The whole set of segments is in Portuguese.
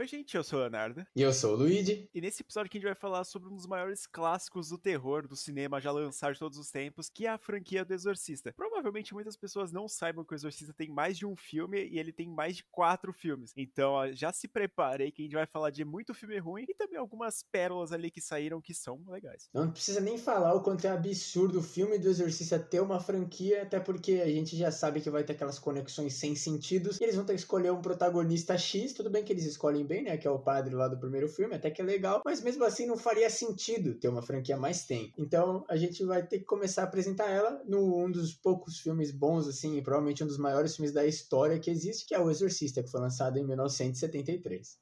Oi, gente, eu sou o Leonardo. E eu sou o Luigi. E nesse episódio aqui a gente vai falar sobre um dos maiores clássicos do terror do cinema já lançado de todos os tempos, que é a franquia do Exorcista. Provavelmente muitas pessoas não saibam que o Exorcista tem mais de um filme e ele tem mais de quatro filmes. Então ó, já se preparei que a gente vai falar de muito filme ruim e também algumas pérolas ali que saíram que são legais. Não precisa nem falar o quanto é absurdo o filme do Exorcista ter uma franquia, até porque a gente já sabe que vai ter aquelas conexões sem sentidos. E eles vão ter que escolher um protagonista X, tudo bem que eles escolhem bem, né? Que é o padre lá do primeiro filme, até que é legal, mas mesmo assim não faria sentido ter uma franquia mais tem. Então a gente vai ter que começar a apresentar ela num um dos poucos filmes bons, assim, provavelmente um dos maiores filmes da história que existe, que é O Exorcista, que foi lançado em 1973.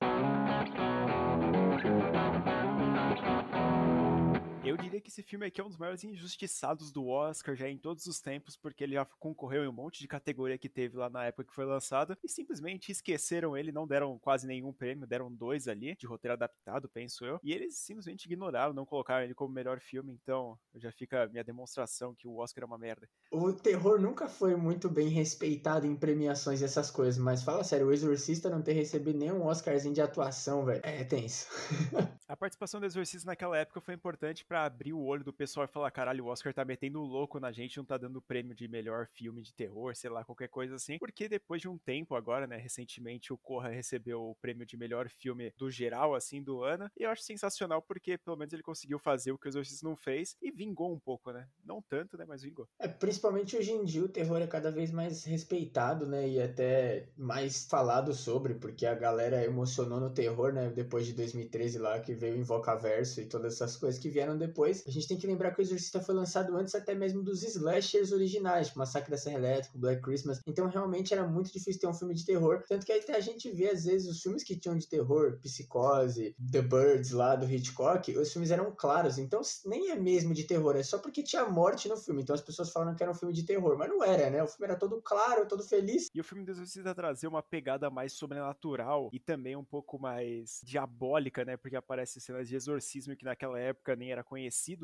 Diria que esse filme aqui é um dos maiores injustiçados do Oscar já em todos os tempos, porque ele já concorreu em um monte de categoria que teve lá na época que foi lançado, e simplesmente esqueceram ele, não deram quase nenhum prêmio, deram dois ali, de roteiro adaptado, penso eu, e eles simplesmente ignoraram, não colocaram ele como melhor filme, então já fica a minha demonstração que o Oscar é uma merda. O terror nunca foi muito bem respeitado em premiações e essas coisas, mas fala sério, o Exorcista não ter recebido nenhum Oscarzinho de atuação, velho, é tenso. a participação do Exorcista naquela época foi importante para abrir o olho do pessoal e falar: caralho, o Oscar tá metendo louco na gente, não tá dando prêmio de melhor filme de terror, sei lá, qualquer coisa assim. Porque depois de um tempo agora, né, recentemente o Corra recebeu o prêmio de melhor filme do geral, assim, do ano. E eu acho sensacional porque pelo menos ele conseguiu fazer o que o Exorcista não fez e vingou um pouco, né? Não tanto, né, mas vingou. É, principalmente hoje em dia o terror é cada vez mais respeitado, né, e até mais falado sobre, porque a galera emocionou no terror, né, depois de 2013 lá, que veio o Invocaverso e todas essas coisas que vieram depois. A gente tem que lembrar que o Exorcista foi lançado antes até mesmo dos slashers originais, tipo Massacre da Serra Elétrica, Black Christmas. Então realmente era muito difícil ter um filme de terror. Tanto que até a gente vê, às vezes, os filmes que tinham de terror, Psicose, The Birds lá do Hitchcock, os filmes eram claros. Então nem é mesmo de terror, é só porque tinha morte no filme. Então as pessoas falaram que era um filme de terror, mas não era, né? O filme era todo claro, todo feliz. E o filme do Exorcista trazer uma pegada mais sobrenatural e também um pouco mais diabólica, né? Porque aparece cenas de exorcismo que naquela época nem era conhecido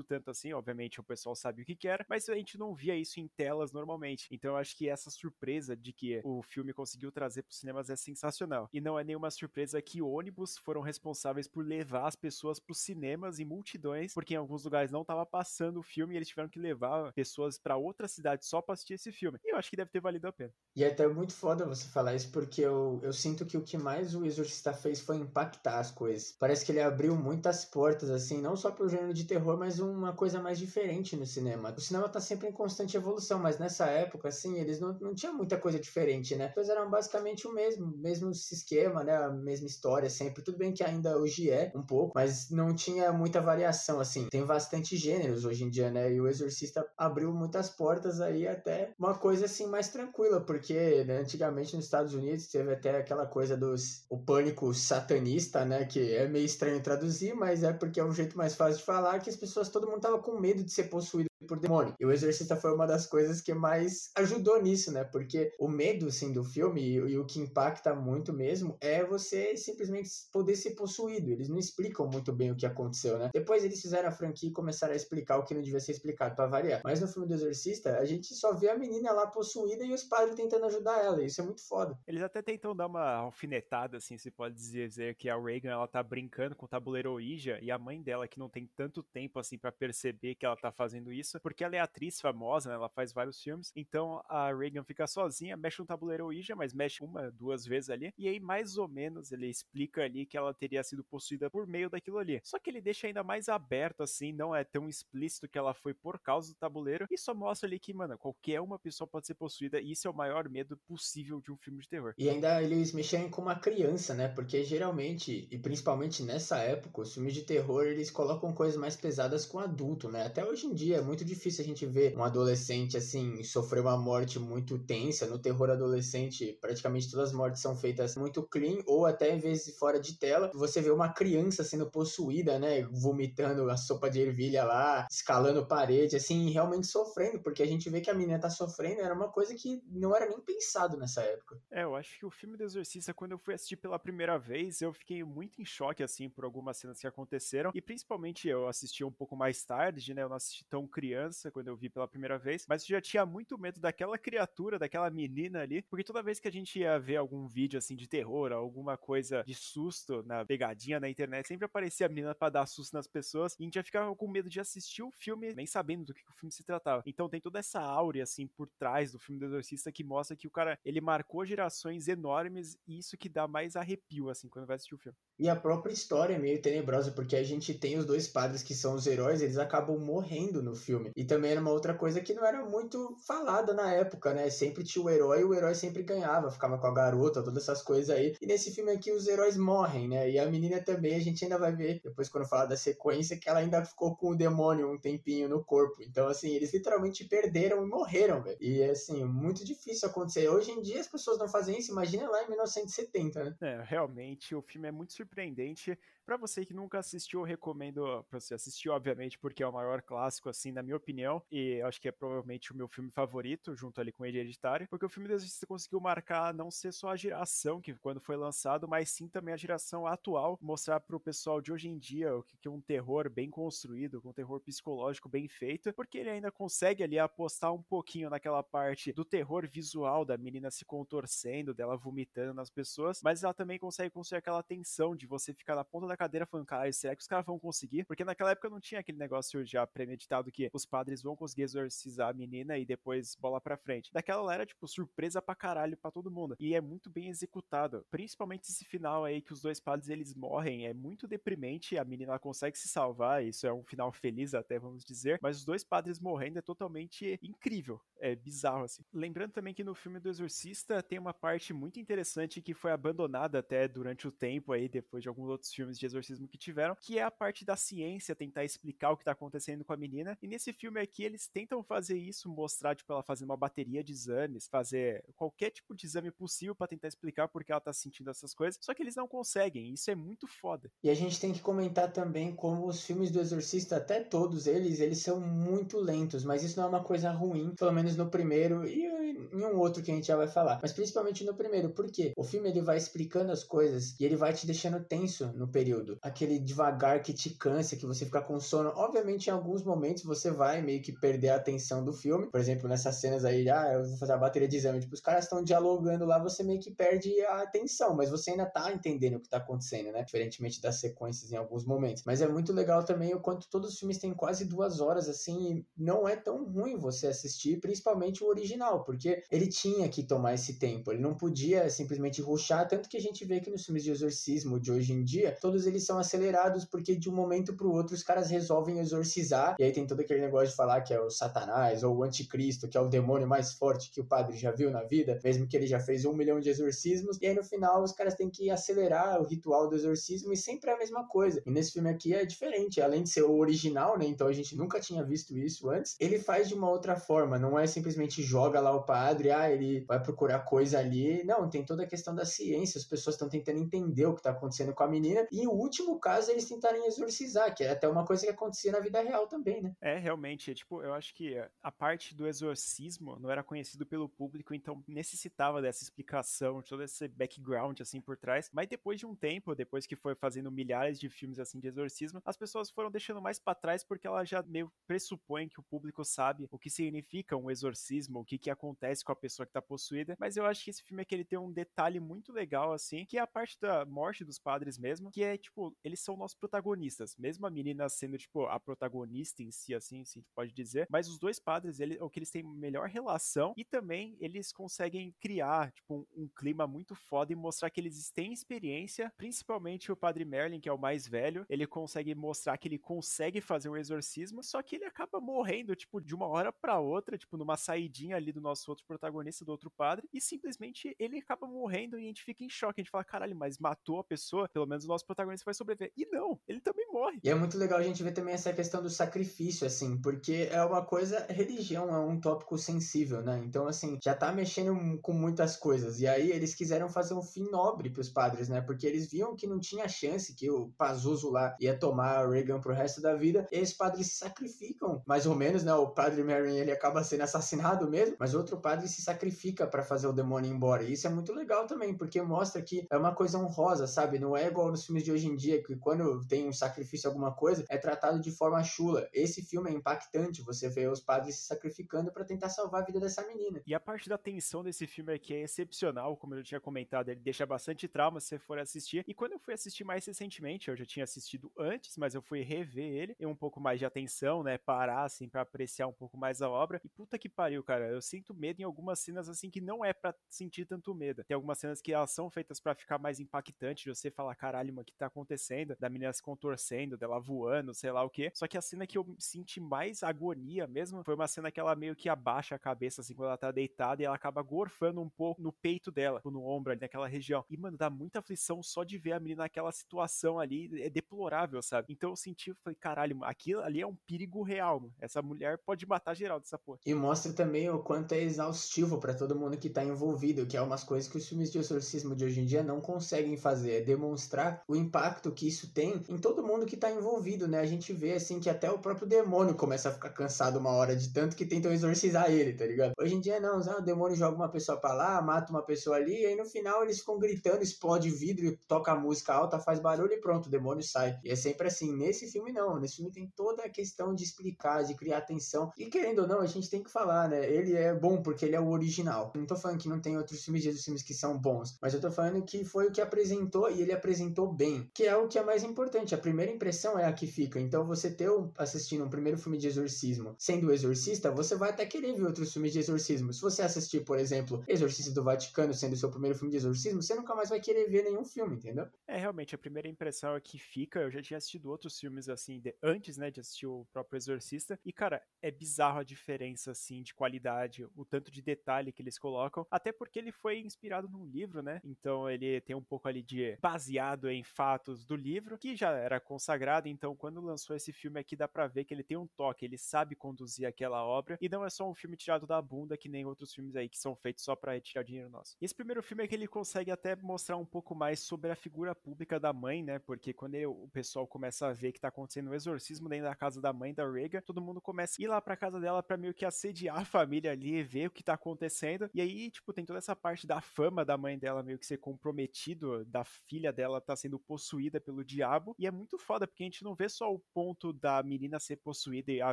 tanto assim, obviamente o pessoal sabe o que quer, mas a gente não via isso em telas normalmente. Então eu acho que essa surpresa de que o filme conseguiu trazer para os cinemas é sensacional. E não é nenhuma surpresa que ônibus foram responsáveis por levar as pessoas para os cinemas em multidões, porque em alguns lugares não estava passando o filme e eles tiveram que levar pessoas para outra cidade só para assistir esse filme. E eu acho que deve ter valido a pena. E é até muito foda você falar isso, porque eu, eu sinto que o que mais o Exorcista fez foi impactar as coisas. Parece que ele abriu muitas portas, assim, não só pro gênero de terror, mas uma coisa mais diferente no cinema. O cinema tá sempre em constante evolução, mas nessa época, assim, eles não, não tinham muita coisa diferente, né? Coisas eram basicamente o mesmo, mesmo esquema, né? A mesma história sempre. Tudo bem que ainda hoje é um pouco, mas não tinha muita variação, assim. Tem bastante gêneros hoje em dia, né? E o Exorcista abriu muitas portas aí até uma coisa, assim, mais tranquila, porque né, antigamente nos Estados Unidos teve até aquela coisa dos... o pânico satanista, né? Que é meio estranho traduzir, mas é porque é um jeito mais fácil de falar que pessoas, todo mundo tava com medo de ser possuído por demônio. E o Exorcista foi uma das coisas que mais ajudou nisso, né? Porque o medo, assim, do filme e, e, o que impacta muito mesmo é você simplesmente poder ser possuído. Eles não explicam muito bem o que aconteceu, né? Depois eles fizeram a franquia e começaram a explicar o que não devia ser explicado para variar. Mas no filme do Exorcista, a gente só vê a menina lá possuída e os padres tentando ajudar ela. Isso é muito foda. Eles até tentam dar uma alfinetada, assim, se pode dizer que a Reagan, ela tá brincando com o tabuleiro Ouija e a mãe dela, que não tem tanto tempo, assim, para perceber que ela tá fazendo isso, porque ela é atriz famosa, né? Ela faz vários filmes. Então a Reagan fica sozinha, mexe um tabuleiro Ouija, mas mexe uma, duas vezes ali. E aí, mais ou menos, ele explica ali que ela teria sido possuída por meio daquilo ali. Só que ele deixa ainda mais aberto, assim, não é tão explícito que ela foi por causa do tabuleiro. E só mostra ali que, mano, qualquer uma pessoa pode ser possuída. E isso é o maior medo possível de um filme de terror. E ainda eles mexerem com uma criança, né? Porque geralmente, e principalmente nessa época, os filmes de terror eles colocam coisas mais pesadas com adulto, né? Até hoje em dia é muito difícil a gente ver um adolescente assim sofrer uma morte muito tensa. No terror adolescente, praticamente todas as mortes são feitas muito clean ou até em vez de fora de tela. Você vê uma criança sendo possuída, né? Vomitando a sopa de ervilha lá, escalando parede, assim, realmente sofrendo, porque a gente vê que a menina tá sofrendo, era uma coisa que não era nem pensado nessa época. É, eu acho que o filme do Exorcista, quando eu fui assistir pela primeira vez, eu fiquei muito em choque, assim, por algumas cenas que aconteceram, e principalmente eu assisti um pouco mais tarde, né? Eu não assisti tão criança criança quando eu vi pela primeira vez, mas eu já tinha muito medo daquela criatura, daquela menina ali, porque toda vez que a gente ia ver algum vídeo assim de terror, alguma coisa de susto na pegadinha na internet, sempre aparecia a menina para dar susto nas pessoas e a gente já ficava com medo de assistir o filme nem sabendo do que o filme se tratava. Então tem toda essa áurea assim por trás do filme do Exorcista que mostra que o cara, ele marcou gerações enormes e isso que dá mais arrepio assim quando vai assistir o filme. E a própria história é meio tenebrosa, porque a gente tem os dois padres que são os heróis, eles acabam morrendo no filme. E também era uma outra coisa que não era muito falada na época, né? Sempre tinha o herói e o herói sempre ganhava, ficava com a garota, todas essas coisas aí. E nesse filme aqui os heróis morrem, né? E a menina também, a gente ainda vai ver, depois quando falar da sequência, que ela ainda ficou com o demônio um tempinho no corpo. Então, assim, eles literalmente perderam e morreram, velho. E, assim, muito difícil acontecer. Hoje em dia as pessoas não fazem isso, imagina lá em 1970, né? É, realmente, o filme é muito surpreendente. Para você que nunca assistiu, eu recomendo para você assistir, obviamente, porque é o maior clássico, assim, na minha opinião, e acho que é provavelmente o meu filme favorito, junto ali com Hereditário, porque o filme do Exorcista conseguiu marcar não ser só a geração que quando foi lançado, mas sim também a geração atual, mostrar pro pessoal de hoje em dia o que é um terror bem construído, um terror psicológico bem feito, porque ele ainda consegue ali apostar um pouquinho naquela parte do terror visual da menina se contorcendo, dela vomitando nas pessoas, mas ela também consegue construir aquela tensão de você ficar na ponta da cadeira falando, caralho, será que os caras vão conseguir? Porque naquela época não tinha aquele negócio já premeditado que os padres vão conseguir exorcizar a menina e depois bola pra frente. Daquela lá era, tipo, surpresa pra caralho pra todo mundo. E é muito bem executado. Principalmente esse final aí que os dois padres eles morrem. É muito deprimente. A menina consegue se salvar. Isso é um final feliz, até vamos dizer. Mas os dois padres morrendo é totalmente incrível. É bizarro, assim. Lembrando também que no filme do Exorcista tem uma parte muito interessante que foi abandonada até durante o tempo aí, depois de alguns outros filmes de exorcismo que tiveram, que é a parte da ciência, tentar explicar o que tá acontecendo com a menina. E nesse filme aqui eles tentam fazer isso, mostrar, tipo, ela fazendo uma bateria de exames, fazer qualquer tipo de exame possível para tentar explicar por que ela tá sentindo essas coisas, só que eles não conseguem, isso é muito foda. E a gente tem que comentar também como os filmes do Exorcista, até todos eles, eles são muito lentos, mas isso não é uma coisa ruim, pelo menos no primeiro e em um outro que a gente já vai falar, mas principalmente no primeiro, porque o filme ele vai explicando as coisas e ele vai te deixando tenso no período, aquele devagar que te cansa, que você fica com sono. Obviamente, em alguns momentos você vai meio que perder a atenção do filme, por exemplo, nessas cenas aí, ah, eu vou fazer a bateria de exame, tipo, os caras estão dialogando lá, você meio que perde a atenção, mas você ainda tá entendendo o que tá acontecendo, né? Diferentemente das sequências em alguns momentos. Mas é muito legal também o quanto todos os filmes têm quase duas horas, assim, e não é tão ruim você assistir, principalmente o original, porque ele tinha que tomar esse tempo, ele não podia simplesmente ruxar, tanto que a gente vê que nos filmes de exorcismo de hoje em dia, todos eles são acelerados porque de um momento para o outro os caras resolvem exorcizar, e aí tem todo aquele negócio de falar que é o Satanás ou o Anticristo, que é o demônio mais forte que o padre já viu na vida, mesmo que ele já fez um milhão de exorcismos, e aí no final os caras têm que acelerar o ritual do exorcismo e sempre é a mesma coisa. E nesse filme aqui é diferente, além de ser o original, né? Então a gente nunca tinha visto isso antes, ele faz de uma outra forma, não é simplesmente joga lá o padre, ah, ele vai procurar coisa ali. Não, tem toda a questão da ciência, as pessoas estão tentando entender o que está acontecendo com a menina, e o último caso eles tentarem exorcizar, que é até uma coisa que acontecia na vida real também, né? É, realmente, tipo, eu acho que a parte do exorcismo não era conhecido pelo público, então necessitava dessa explicação, todo esse background assim por trás. Mas depois de um tempo, depois que foi fazendo milhares de filmes assim de exorcismo, as pessoas foram deixando mais para trás porque ela já meio pressupõe que o público sabe o que significa um exorcismo, o que que acontece com a pessoa que tá possuída. Mas eu acho que esse filme aqui ele tem um detalhe muito legal assim, que é a parte da morte dos padres mesmo, que é tipo, eles são nossos protagonistas, mesmo a menina sendo tipo a protagonista em si assim, se a gente pode dizer, mas os dois padres, ele, o que eles têm melhor relação e também eles conseguem criar tipo um, um clima muito foda e mostrar que eles têm experiência, principalmente o padre Merlin, que é o mais velho, ele consegue mostrar que ele consegue fazer um exorcismo, só que ele acaba morrendo tipo de uma hora para outra, tipo numa saidinha ali do nosso outro protagonista, do outro padre, e simplesmente ele acaba morrendo e a gente fica em choque, a gente fala, caralho, mas matou a pessoa, pelo menos o nosso protagonista vai sobreviver. E não, ele também morre. E é muito legal a gente ver também essa questão do sacrifício, assim, porque é uma coisa, religião é um tópico sensível, né? Então, assim, já tá mexendo com muitas coisas. E aí eles quiseram fazer um fim nobre pros padres, né? Porque eles viam que não tinha chance que o Pazuzu lá ia tomar Reagan pro resto da vida. E esses padres se sacrificam, mais ou menos, né? O padre Marion, ele acaba sendo assassinado mesmo, mas outro padre se sacrifica para fazer o demônio embora. E isso é muito legal também, porque mostra que é uma coisa honrosa, sabe? Não é igual nos filmes de hoje em dia, que quando tem um sacrifício, alguma coisa, é tratado de forma chula. Esse filme é impactante, você vê os padres se sacrificando para tentar salvar a vida dessa menina. E a parte da tensão desse filme aqui é excepcional, como eu tinha comentado, ele deixa bastante trauma se você for assistir. E quando eu fui assistir mais recentemente, eu já tinha assistido antes, mas eu fui rever ele, e um pouco mais de atenção, né? Parar assim para apreciar um pouco mais a obra. E puta que pariu, cara, eu sinto medo em algumas cenas assim que não é para sentir tanto medo. Tem algumas cenas que elas são feitas para ficar mais impactante, de você falar, caralho, mano, o que tá acontecendo? Da menina se contorcendo, dela voando, sei lá o que. Só que a cena que eu senti mais agonia mesmo foi uma cena que ela meio que abaixa a cabeça assim quando ela tá deitada e ela acaba gorfando um pouco no peito dela, tipo, no ombro ali naquela região. E mano, dá muita aflição só de ver a menina naquela situação ali, é deplorável, sabe? Então eu senti, eu falei, caralho, aquilo ali é um perigo real, mano. Essa mulher pode matar geral dessa porra. E mostra também o quanto é exaustivo para todo mundo que tá envolvido, que é umas coisas que os filmes de exorcismo de hoje em dia não conseguem fazer, é demonstrar o impacto que isso tem em todo mundo que tá envolvido, né? A gente vê assim que até o próprio demônio começa a ficar cansado uma hora de tanto que tentam exorcizar ele, tá ligado? Hoje em dia não, ah, o demônio joga uma pessoa para lá, mata uma pessoa ali, e aí no final eles ficam gritando, explode vidro, toca a música alta, faz barulho e pronto, o demônio sai. E é sempre assim. Nesse filme não, nesse filme tem toda a questão de explicar, de criar atenção. E querendo ou não, a gente tem que falar, né? Ele é bom porque ele é o original. Não tô falando que não tem outros filmes de Jesus filmes que são bons, mas eu tô falando que foi o que apresentou e ele apresentou bem, que é o que é mais importante. A primeira impressão é a que fica. Então você ter um, assistindo um primeiro filme de exorcismo sendo exorcista, você vai até querer ver outros filmes de exorcismo. Se você assistir, por exemplo, Exorcista do Vaticano sendo seu primeiro filme de exorcismo, você nunca mais vai querer ver nenhum filme, entendeu? É, realmente, a primeira impressão é que fica. Eu já tinha assistido outros filmes assim, de, antes, né, de assistir o próprio Exorcista. E, cara, é bizarro a diferença, assim, de qualidade, o tanto de detalhe que eles colocam. Até porque ele foi inspirado num livro, né? Então ele tem um pouco ali de baseado em fatos do livro, que já era consagrado. Então, quando lançou esse filme aqui, dá pra ver que ele tem um toque, ele sabe conduzir aquela obra. E não é só um filme tirado da bunda, que nem outros filmes aí que são feitos só pra tirar dinheiro nosso. E esse primeiro filme é que ele consegue até mostrar um pouco mais sobre a figura pública da mãe, né? Porque quando ele, o pessoal começa a ver que tá acontecendo um exorcismo dentro da casa da mãe da Regan, todo mundo começa a ir lá pra casa dela pra meio que assediar a família ali, ver o que tá acontecendo. E aí, tipo, tem toda essa parte da fama da mãe dela meio que ser comprometido, da filha dela tá sendo possuída pelo diabo. E é muito foda, porque a gente não vê só o ponto da menina ser possuída e a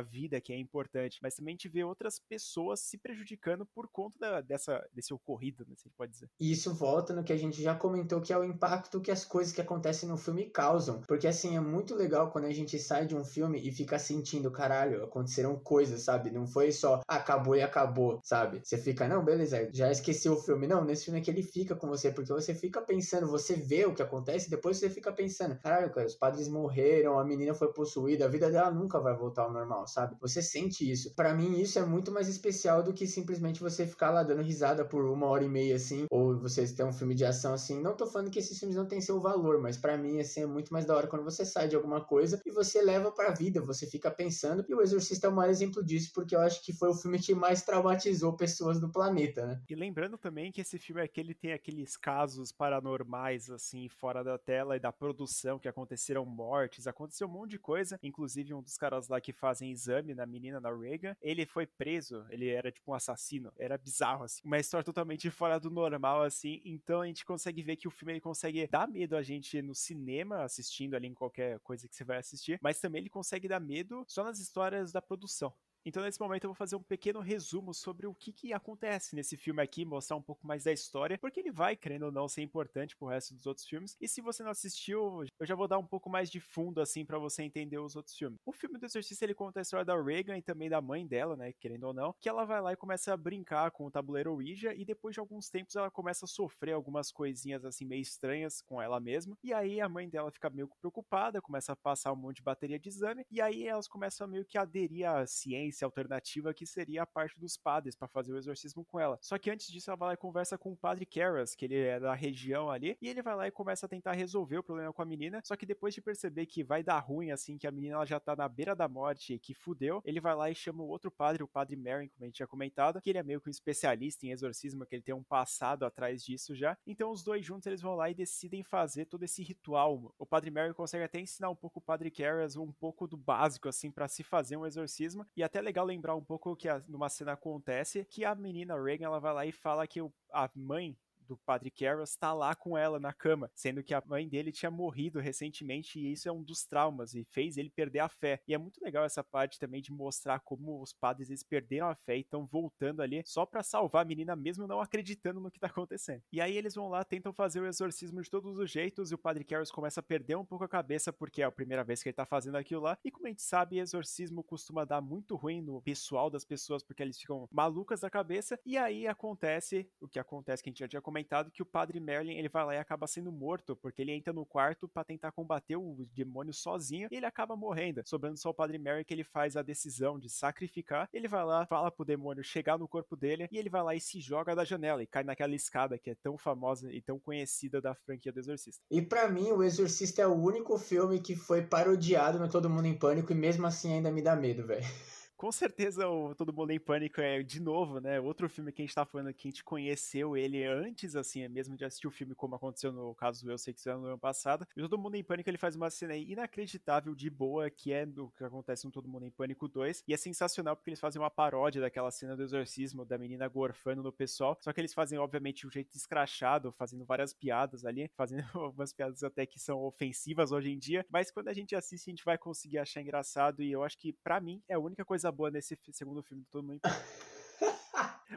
vida que é importante, mas também a gente vê outras pessoas se prejudicando por conta da, dessa, desse ocorrido, né, se a gente pode dizer. E isso volta no que a gente já comentou, que é o impacto que as coisas que acontecem no filme causam. Porque assim, é muito legal quando a gente sai de um filme e fica sentindo, caralho, aconteceram coisas, sabe? Não foi só acabou e acabou, sabe? Você fica, não, beleza, já esqueceu o filme. Não, nesse filme aqui ele fica com você, porque você fica pensando, você vê o que acontece, depois você fica pensando, caralho, cara, os padres morreram, a menina foi possuída, a vida dela nunca vai voltar ao normal, sabe? Você sente isso. Para mim, isso é muito mais especial do que simplesmente você ficar lá dando risada por uma hora e meia, assim, ou você ter um filme de ação assim. Não tô falando que esses filmes não têm seu valor, mas para mim, assim, é muito mais da hora quando você sai de alguma coisa e você leva pra vida, você fica pensando. E o Exorcista é o maior exemplo disso, porque eu acho que foi o filme que mais traumatizou pessoas do planeta, né? E lembrando também que esse filme aqui ele tem aqueles casos paranormais, assim, fora da tela e da produção, que aconteceram mortes, aconteceu um monte de coisa. Inclusive, um dos caras lá que fazem exame na menina, na Reagan, ele foi preso, ele era tipo um assassino. Era bizarro, assim. Uma história totalmente fora do normal, assim. Então a gente consegue ver que o filme ele consegue dar medo a gente no cinema, assistindo ali em qualquer coisa que você vai assistir, mas também ele consegue dar medo só nas histórias da produção. Então, nesse momento, eu vou fazer um pequeno resumo sobre o que, que acontece nesse filme aqui, mostrar um pouco mais da história, porque ele vai, querendo ou não, ser importante pro resto dos outros filmes. E se você não assistiu, eu já vou dar um pouco mais de fundo, assim, para você entender os outros filmes. O filme do Exorcista, ele conta a história da Reagan e também da mãe dela, né, querendo ou não, que ela vai lá e começa a brincar com o tabuleiro Ouija, e depois de alguns tempos ela começa a sofrer algumas coisinhas, assim, meio estranhas com ela mesma. E aí a mãe dela fica meio preocupada, começa a passar um monte de bateria de exame, e aí elas começam a meio que aderir à ciência alternativa que seria a parte dos padres para fazer o exorcismo com ela. Só que antes disso ela vai lá e conversa com o padre Karras, que ele é da região ali, e ele vai lá e começa a tentar resolver o problema com a menina. Só que depois de perceber que vai dar ruim assim, que a menina ela já tá na beira da morte, que fudeu, ele vai lá e chama o outro padre, o padre Merrin, como a gente tinha comentado, que ele é meio que um especialista em exorcismo, que ele tem um passado atrás disso já. Então os dois juntos eles vão lá e decidem fazer todo esse ritual. O padre Merrin consegue até ensinar um pouco o padre Karras um pouco do básico assim para se fazer um exorcismo e até legal lembrar um pouco que a, numa cena acontece que a menina Reagan ela vai lá e fala que o, a mãe do Padre Carroll está lá com ela na cama, sendo que a mãe dele tinha morrido recentemente e isso é um dos traumas e fez ele perder a fé. E é muito legal essa parte também de mostrar como os padres eles perderam a fé e estão voltando ali só para salvar a menina mesmo não acreditando no que tá acontecendo. E aí eles vão lá, tentam fazer o exorcismo de todos os jeitos e o Padre Carroll começa a perder um pouco a cabeça porque é a primeira vez que ele tá fazendo aquilo lá. E como a gente sabe, exorcismo costuma dar muito ruim no pessoal das pessoas porque eles ficam malucas da cabeça. E aí acontece o que acontece que a gente já tinha comentado comentado que o padre Merlin ele vai lá e acaba sendo morto, porque ele entra no quarto para tentar combater o demônio sozinho e ele acaba morrendo. Sobrando só o padre Merlin que ele faz a decisão de sacrificar. Ele vai lá, fala pro demônio chegar no corpo dele e ele vai lá e se joga da janela e cai naquela escada que é tão famosa e tão conhecida da franquia do Exorcista. E para mim, o Exorcista é o único filme que foi parodiado no Todo Mundo em Pânico e mesmo assim ainda me dá medo, velho com certeza o Todo Mundo em Pânico é, de novo, né? Outro filme que a gente tá falando que a gente conheceu ele antes, assim, é mesmo de assistir o filme, como aconteceu no caso do Eu Sei Que Você no ano passado. E Todo Mundo em Pânico ele faz uma cena inacreditável de boa, que é do que acontece no Todo Mundo em Pânico 2. E é sensacional porque eles fazem uma paródia daquela cena do exorcismo da menina gorfando no pessoal. Só que eles fazem, obviamente, um jeito escrachado, fazendo várias piadas ali, fazendo algumas piadas até que são ofensivas hoje em dia. Mas quando a gente assiste, a gente vai conseguir achar engraçado. E eu acho que, para mim, é a única coisa boa nesse segundo filme do Todo Mundo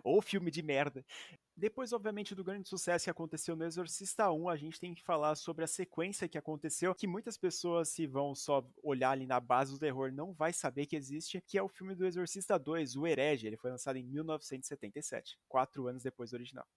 Ou filme de merda. Depois, obviamente, do grande sucesso que aconteceu no Exorcista 1, a gente tem que falar sobre a sequência que aconteceu, que muitas pessoas, se vão só olhar ali na base do terror, não vai saber que existe, que é o filme do Exorcista 2, O Herege. Ele foi lançado em 1977, quatro anos depois do original.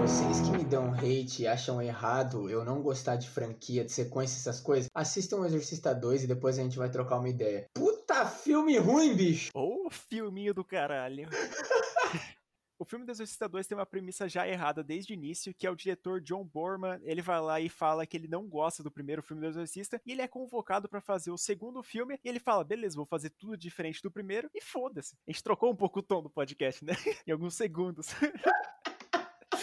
Vocês que me dão hate e acham errado eu não gostar de franquia, de sequência, essas coisas, assistam o Exorcista 2 e depois a gente vai trocar uma ideia. Puta filme ruim, bicho! Ô, oh, filminho do caralho. O filme do Exorcista 2 tem uma premissa já errada desde o início, que é o diretor John Borman, ele vai lá e fala que ele não gosta do primeiro filme do Exorcista, e ele é convocado para fazer o segundo filme, e ele fala, beleza, vou fazer tudo diferente do primeiro, e foda-se. A gente trocou um pouco o tom do podcast, né? em alguns segundos.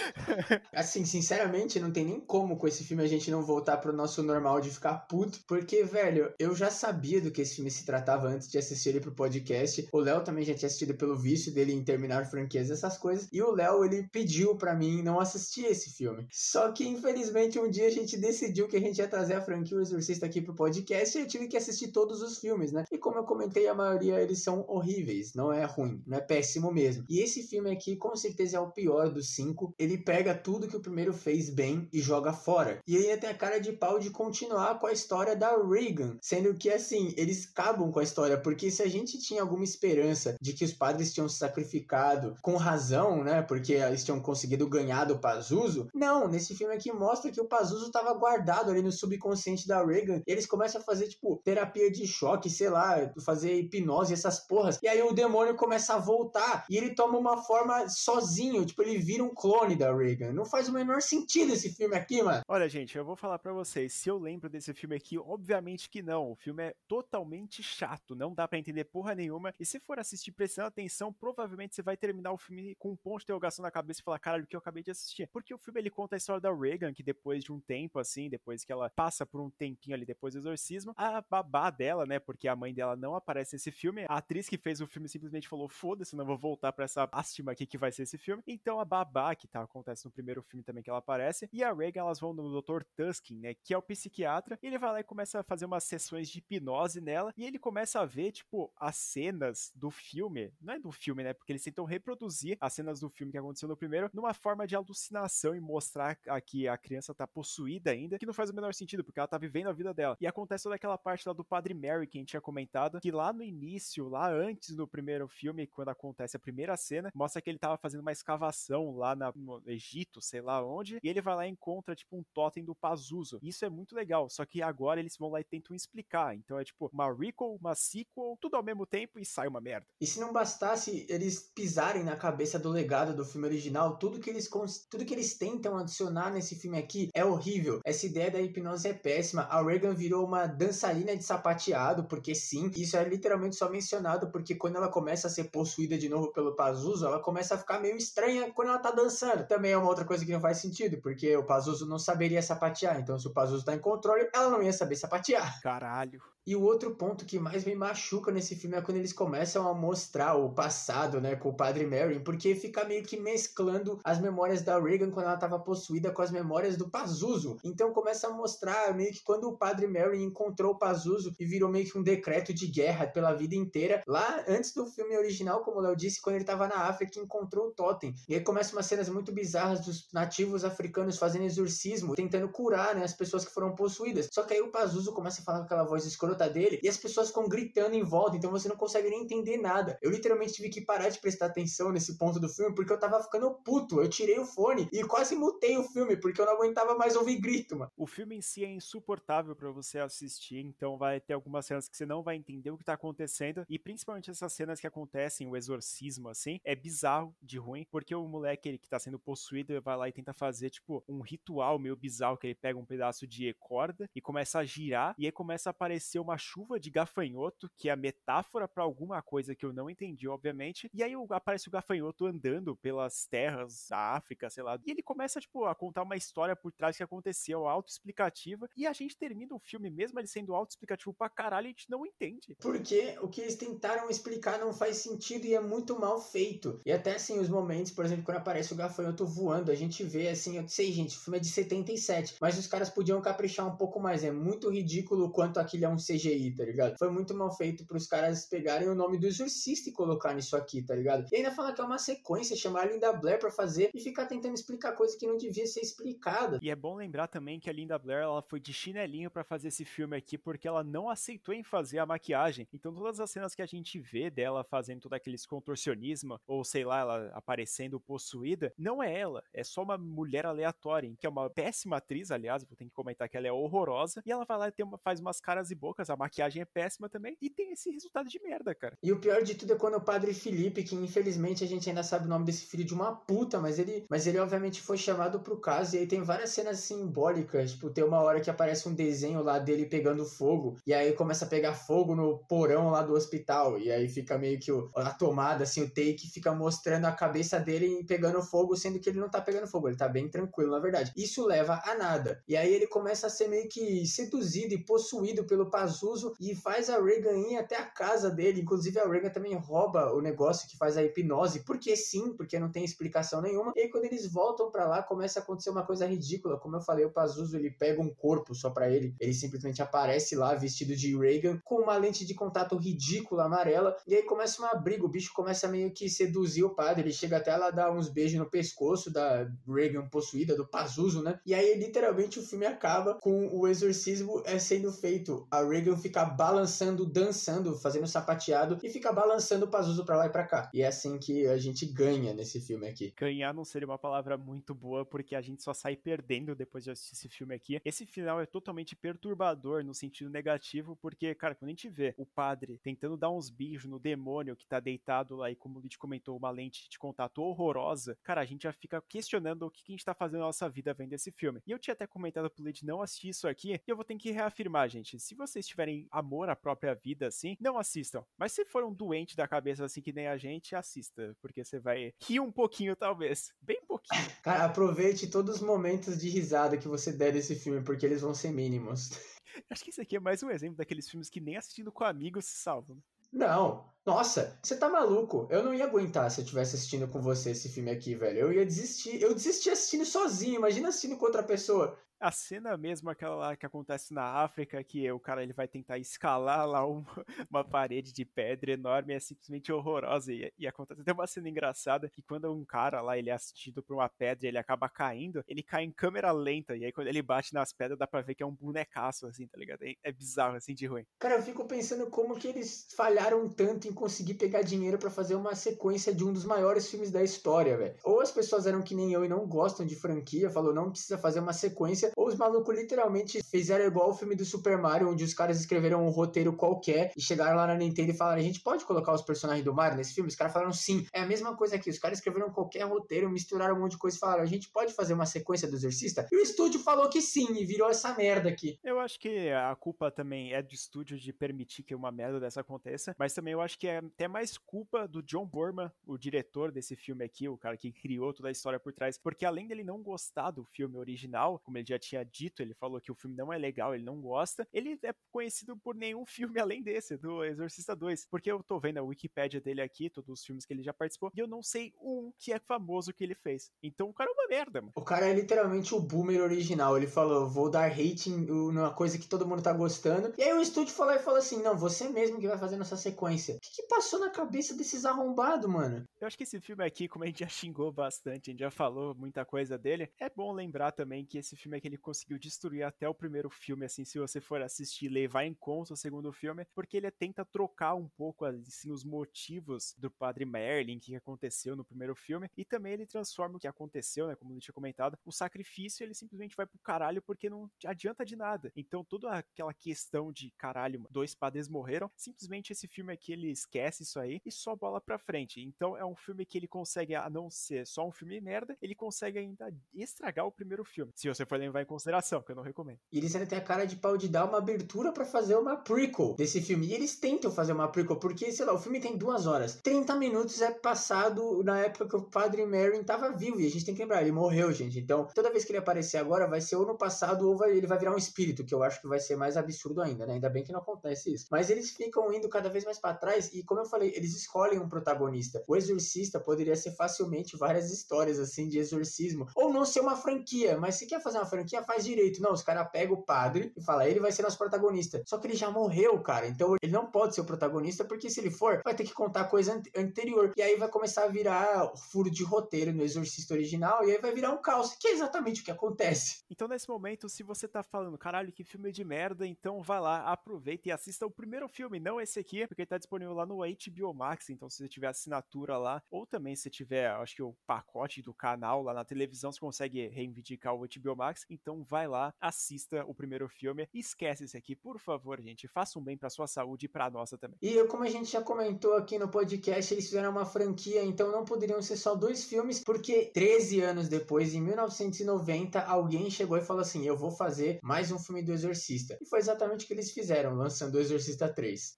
assim, sinceramente, não tem nem como com esse filme a gente não voltar pro nosso normal de ficar puto, porque, velho, eu já sabia do que esse filme se tratava antes de assistir ele pro podcast. O Léo também já tinha assistido pelo vício dele em terminar franquias, essas coisas. E o Léo, ele pediu para mim não assistir esse filme. Só que, infelizmente, um dia a gente decidiu que a gente ia trazer a franquia O Exorcista aqui pro podcast e eu tive que assistir todos os filmes, né? E como eu comentei, a maioria eles são horríveis, não é ruim, não é péssimo mesmo. E esse filme aqui, com certeza, é o pior dos cinco. Ele pega tudo que o primeiro fez bem e joga fora. E ainda tem a cara de pau de continuar com a história da Reagan, sendo que assim, eles acabam com a história, porque se a gente tinha alguma esperança de que os padres tinham se sacrificado com razão, né, porque eles tinham conseguido ganhar do Pazuzu, não, nesse filme aqui mostra que o Pazuzu estava guardado ali no subconsciente da Reagan. Eles começam a fazer tipo terapia de choque, sei lá, fazer hipnose, essas porras. E aí o demônio começa a voltar e ele toma uma forma sozinho, tipo, ele vira um clone da Reagan. Não faz o menor sentido esse filme aqui, mano. Olha, gente, eu vou falar para vocês. Se eu lembro desse filme aqui, obviamente que não. O filme é totalmente chato. Não dá para entender porra nenhuma. E se for assistir prestando atenção, provavelmente você vai terminar o filme com um ponto de interrogação na cabeça e falar, caralho, o que eu acabei de assistir? Porque o filme ele conta a história da Reagan, que depois de um tempo, assim, depois que ela passa por um tempinho ali depois do exorcismo, a babá dela, né? Porque a mãe dela não aparece nesse filme. A atriz que fez o filme simplesmente falou: foda-se, não vou voltar para essa lástima aqui que vai ser esse filme. Então a babá, que tá, acontece no primeiro filme também que ela aparece, e a Reagan elas vão no Dr. Tuskin, né, que é o psiquiatra, e ele vai lá e começa a fazer umas sessões de hipnose nela, e ele começa a ver, tipo, as cenas do filme, não é do filme, né, porque eles tentam reproduzir as cenas do filme que aconteceu no primeiro, numa forma de alucinação e mostrar que a criança tá possuída ainda, que não faz o menor sentido, porque ela tá vivendo a vida dela. E acontece toda aquela parte lá do Padre Mary que a gente tinha comentado, que lá no início, lá antes do primeiro filme, quando acontece a primeira cena, mostra que ele tava fazendo uma escavação lá na, Egito, sei lá onde, e ele vai lá e encontra, tipo, um totem do Pazuzu. Isso é muito legal, só que agora eles vão lá e tentam explicar. Então é tipo uma recall, uma sequel, tudo ao mesmo tempo e sai uma merda. E se não bastasse eles pisarem na cabeça do legado do filme original, tudo que eles tudo que eles tentam adicionar nesse filme aqui é horrível. Essa ideia da hipnose é péssima. A Reagan virou uma dançarina de sapateado, porque sim, isso é literalmente só mencionado porque quando ela começa a ser possuída de novo pelo Pazuzu, ela começa a ficar meio estranha quando ela tá dançando. Sapateando. Também é uma outra coisa que não faz sentido, porque o Pazuzu não saberia sapatear. Então, se o Pazuzu tá em controle, ela não ia saber sapatear. Caralho. E o outro ponto que mais me machuca nesse filme é quando eles começam a mostrar o passado, né, com o Padre Merrin, porque fica meio que mesclando as memórias da Reagan quando ela estava possuída com as memórias do Pazuzu. Então começa a mostrar meio que quando o Padre Merrin encontrou o Pazuzu e virou meio que um decreto de guerra pela vida inteira, lá antes do filme original, como o Léo disse, quando ele estava na África e encontrou o Totem. E aí começam umas cenas muito bizarras dos nativos africanos fazendo exorcismo, tentando curar, né, as pessoas que foram possuídas. Só que aí o Pazuzu começa a falar com aquela voz escrota dele e as pessoas ficam gritando em volta, então você não consegue nem entender nada. Eu literalmente tive que parar de prestar atenção nesse ponto do filme porque eu tava ficando puto. Eu tirei o fone e quase mutei o filme porque eu não aguentava mais ouvir grito, mano. O filme em si é insuportável para você assistir, então vai ter algumas cenas que você não vai entender o que tá acontecendo e principalmente essas cenas que acontecem, o exorcismo assim, é bizarro de ruim, porque o moleque ele que tá sendo possuído vai lá e tenta fazer tipo um ritual meio bizarro que ele pega um pedaço de corda e começa a girar e aí começa a aparecer uma chuva de gafanhoto, que é a metáfora para alguma coisa que eu não entendi, obviamente. E aí aparece o gafanhoto andando pelas terras da África, sei lá. E ele começa, tipo, a contar uma história por trás que aconteceu, autoexplicativa. E a gente termina o filme, mesmo ele sendo autoexplicativo pra caralho, a gente não entende. Porque o que eles tentaram explicar não faz sentido e é muito mal feito. E até assim, os momentos, por exemplo, quando aparece o gafanhoto voando, a gente vê assim, eu sei, gente, o filme é de 77, mas os caras podiam caprichar um pouco mais. É muito ridículo quanto aquilo é um CGI, tá ligado? Foi muito mal feito pros caras pegarem o nome do Exorcista e colocar nisso aqui, tá ligado? E ainda falar que é uma sequência, chamar a Linda Blair pra fazer e ficar tentando explicar coisa que não devia ser explicada. E é bom lembrar também que a Linda Blair, ela foi de chinelinho para fazer esse filme aqui porque ela não aceitou em fazer a maquiagem. Então todas as cenas que a gente vê dela fazendo todo aqueles contorcionismo, ou sei lá, ela aparecendo possuída, não é ela, é só uma mulher aleatória, que é uma péssima atriz, aliás, vou ter que comentar que ela é horrorosa, e ela vai lá e uma, faz umas caras e bocas, a maquiagem é péssima também, e tem esse resultado de merda, cara. E o pior de tudo é quando o padre Felipe, que infelizmente a gente ainda sabe o nome desse filho de uma puta, mas ele, mas ele obviamente foi chamado pro caso, e aí tem várias cenas simbólicas, tipo, tem uma hora que aparece um desenho lá dele pegando fogo, e aí começa a pegar fogo no porão lá do hospital, e aí fica meio que o, a tomada, assim, o take fica mostrando a cabeça dele pegando fogo, sendo que ele não tá pegando fogo, ele tá bem tranquilo, na verdade. Isso leva a nada. E aí ele começa a ser meio que seduzido e possuído pelo Pazu Pazuzu e faz a Reagan ir até a casa dele. Inclusive, a Reagan também rouba o negócio que faz a hipnose, porque sim, porque não tem explicação nenhuma. E aí, quando eles voltam para lá, começa a acontecer uma coisa ridícula. Como eu falei, o Pazuzu ele pega um corpo só para ele, ele simplesmente aparece lá vestido de Reagan com uma lente de contato ridícula amarela. E aí começa uma briga, o bicho começa meio que seduzir o padre. Ele chega até lá dar uns beijos no pescoço da Reagan possuída, do Pazuzu, né? E aí, literalmente, o filme acaba com o exorcismo é sendo feito. A Reagan ficar balançando, dançando, fazendo sapateado e ficar balançando o Pazuzu pra lá e pra cá. E é assim que a gente ganha nesse filme aqui. Ganhar não seria uma palavra muito boa, porque a gente só sai perdendo depois de assistir esse filme aqui. Esse final é totalmente perturbador no sentido negativo, porque, cara, quando a gente vê o padre tentando dar uns beijos no demônio que tá deitado lá e, como o Lid comentou, uma lente de contato horrorosa, cara, a gente já fica questionando o que a gente tá fazendo na nossa vida vendo esse filme. E eu tinha até comentado pro Lid não assistir isso aqui, e eu vou ter que reafirmar, gente. Se vocês tiverem tiverem amor à própria vida, assim, não assistam. Mas se for um doente da cabeça, assim, que nem a gente, assista. Porque você vai rir um pouquinho, talvez. Bem pouquinho. Cara, aproveite todos os momentos de risada que você der desse filme, porque eles vão ser mínimos. Acho que esse aqui é mais um exemplo daqueles filmes que nem assistindo com amigos se salvam. Não, nossa, você tá maluco? Eu não ia aguentar se eu tivesse assistindo com você esse filme aqui, velho. Eu ia desistir. Eu desisti assistindo sozinho. Imagina assistindo com outra pessoa. A cena mesmo, aquela lá que acontece na África, que o cara ele vai tentar escalar lá uma, uma parede de pedra enorme, é simplesmente horrorosa. E, e acontece até uma cena engraçada que quando um cara lá ele é assistido por uma pedra ele acaba caindo, ele cai em câmera lenta. E aí quando ele bate nas pedras, dá pra ver que é um bonecaço, assim, tá ligado? É, é bizarro, assim, de ruim. Cara, eu fico pensando como que eles falharam tanto em conseguir pegar dinheiro para fazer uma sequência de um dos maiores filmes da história, velho. Ou as pessoas eram que nem eu e não gostam de franquia, falou, não precisa fazer uma sequência sequência, ou os malucos literalmente fizeram igual o filme do Super Mario, onde os caras escreveram um roteiro qualquer e chegaram lá na Nintendo e falaram: a gente pode colocar os personagens do Mario nesse filme? Os caras falaram sim. É a mesma coisa aqui. Os caras escreveram qualquer roteiro, misturaram um monte de coisa e falaram: a gente pode fazer uma sequência do Exorcista? E o estúdio falou que sim, e virou essa merda aqui. Eu acho que a culpa também é do estúdio de permitir que uma merda dessa aconteça, mas também eu acho que é até mais culpa do John Borman, o diretor desse filme aqui, o cara que criou toda a história por trás, porque além dele não gostar do filme original, como ele já tinha dito, ele falou que o filme não é legal, ele não gosta, ele é conhecido por nenhum filme além desse, do Exorcista 2, porque eu tô vendo a Wikipédia dele aqui, todos os filmes que ele já participou, e eu não sei um que é famoso que ele fez. Então o cara é uma merda, mano. O cara é literalmente o boomer original, ele falou, vou dar rating numa coisa que todo mundo tá gostando, e aí o estúdio falou e falou assim, não, você mesmo que vai fazer nessa sequência. O que, que passou na cabeça desses arrombados, mano? Eu acho que esse filme aqui, como a gente já xingou bastante, a gente já falou muita coisa dele, é bom lembrar também que esse filme aqui ele conseguiu destruir até o primeiro filme, assim, se você for assistir levar em conta o segundo filme, porque ele tenta trocar um pouco, assim, os motivos do Padre Merlin, que aconteceu no primeiro filme, e também ele transforma o que aconteceu, né, como eu tinha comentado, o sacrifício ele simplesmente vai pro caralho porque não adianta de nada. Então toda aquela questão de caralho, dois padres morreram, simplesmente esse filme aqui ele esquece isso aí e só bola pra frente. Então é um filme que ele consegue, a não ser só um filme merda, ele consegue ainda estragar o primeiro filme. Se você for levar em consideração, que eu não recomendo. E eles ainda têm a cara de pau de dar uma abertura para fazer uma prequel desse filme. E eles tentam fazer uma prequel, porque, sei lá, o filme tem duas horas. 30 minutos é passado na época que o Padre Merrin tava vivo. E a gente tem que lembrar, ele morreu, gente. Então, toda vez que ele aparecer agora, vai ser ou no passado ou vai, ele vai virar um espírito, que eu acho que vai ser mais absurdo ainda, né? Ainda bem que não acontece isso. Mas eles ficam indo cada vez mais para trás e, como eu falei, eles escolhem um protagonista. O Exorcista poderia ser facilmente várias histórias, assim, de exorcismo. Ou não ser uma franquia, mas se quer fazer uma franquia, faz direito. Não, os caras pegam o padre e falam, ele vai ser nosso protagonista. Só que ele já morreu, cara. Então ele não pode ser o protagonista, porque se ele for, vai ter que contar coisa anterior. E aí vai começar a virar furo de roteiro no Exorcista original, e aí vai virar um caos, que é exatamente o que acontece. Então, nesse momento, se você tá falando, caralho, que filme de merda, então vai lá, aproveita e assista o primeiro filme, não esse aqui, porque tá disponível lá no HBO Max. Então, se você tiver assinatura lá, ou também se tiver, acho que o pacote do canal lá na televisão, você consegue reivindicar o HBO Max. Então, vai lá, assista o primeiro filme. Esquece esse aqui, por favor, gente. Faça um bem pra sua saúde e pra nossa também. E como a gente já comentou aqui no podcast, eles fizeram uma franquia, então não poderiam ser só dois filmes, porque 13 anos depois, em 1990, alguém chegou e falou assim: Eu vou fazer mais um filme do Exorcista. E foi exatamente o que eles fizeram, lançando o Exorcista 3.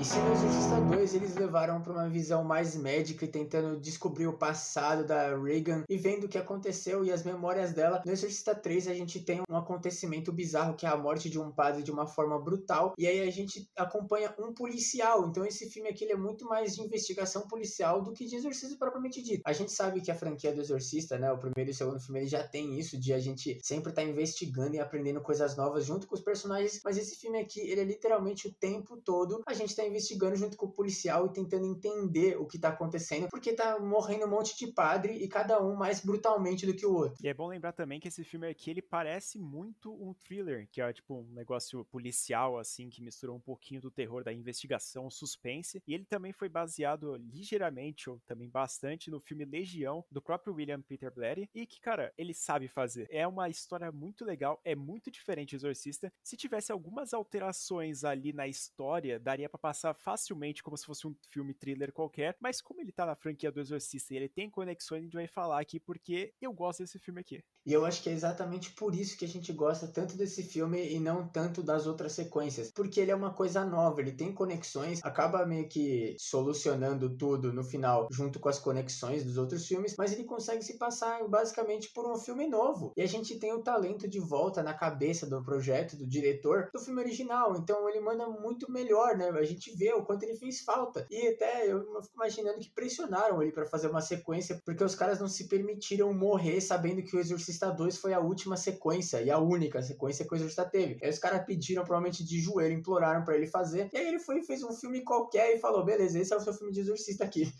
E se no Exorcista 2 eles levaram para uma visão mais médica e tentando descobrir o passado da Reagan e vendo o que aconteceu e as memórias dela, no Exorcista 3 a gente tem um acontecimento bizarro que é a morte de um padre de uma forma brutal e aí a gente acompanha um policial. Então esse filme aqui é muito mais de investigação policial do que de exorcismo propriamente dito. A gente sabe que a franquia do Exorcista, né, o primeiro e o segundo filme, ele já tem isso de a gente sempre estar tá investigando e aprendendo coisas novas junto com os personagens, mas esse filme aqui, ele é literalmente o tempo todo a gente tá investigando junto com o policial e tentando entender o que tá acontecendo, porque tá morrendo um monte de padre e cada um mais brutalmente do que o outro. E é bom lembrar também que esse filme aqui, ele parece muito um thriller, que é tipo um negócio policial, assim, que misturou um pouquinho do terror da investigação, suspense, e ele também foi baseado ligeiramente, ou também bastante, no filme Legião, do próprio William Peter Blatty, e que, cara, ele sabe fazer. É uma história muito legal, é muito diferente do Exorcista. Se tivesse algumas alterações ali na história, daria para passar facilmente como se fosse um filme thriller qualquer, mas como ele tá na franquia do Exorcista e ele tem conexões, a gente vai falar aqui porque eu gosto desse filme aqui. E eu acho que é exatamente por isso que a gente gosta tanto desse filme e não tanto das outras sequências, porque ele é uma coisa nova, ele tem conexões, acaba meio que solucionando tudo no final, junto com as conexões dos outros filmes, mas ele consegue se passar basicamente por um filme novo. E a gente tem o talento de volta na cabeça do projeto, do diretor, do filme original, então ele manda muito melhor, né? A gente vê o quanto ele fez falta. E até eu fico imaginando que pressionaram ele para fazer uma sequência, porque os caras não se permitiram morrer sabendo que o Exorcista 2 foi a última sequência e a única sequência que o Exorcista teve. Aí os caras pediram provavelmente de joelho, imploraram para ele fazer. E aí ele foi e fez um filme qualquer e falou: beleza, esse é o seu filme de Exorcista aqui.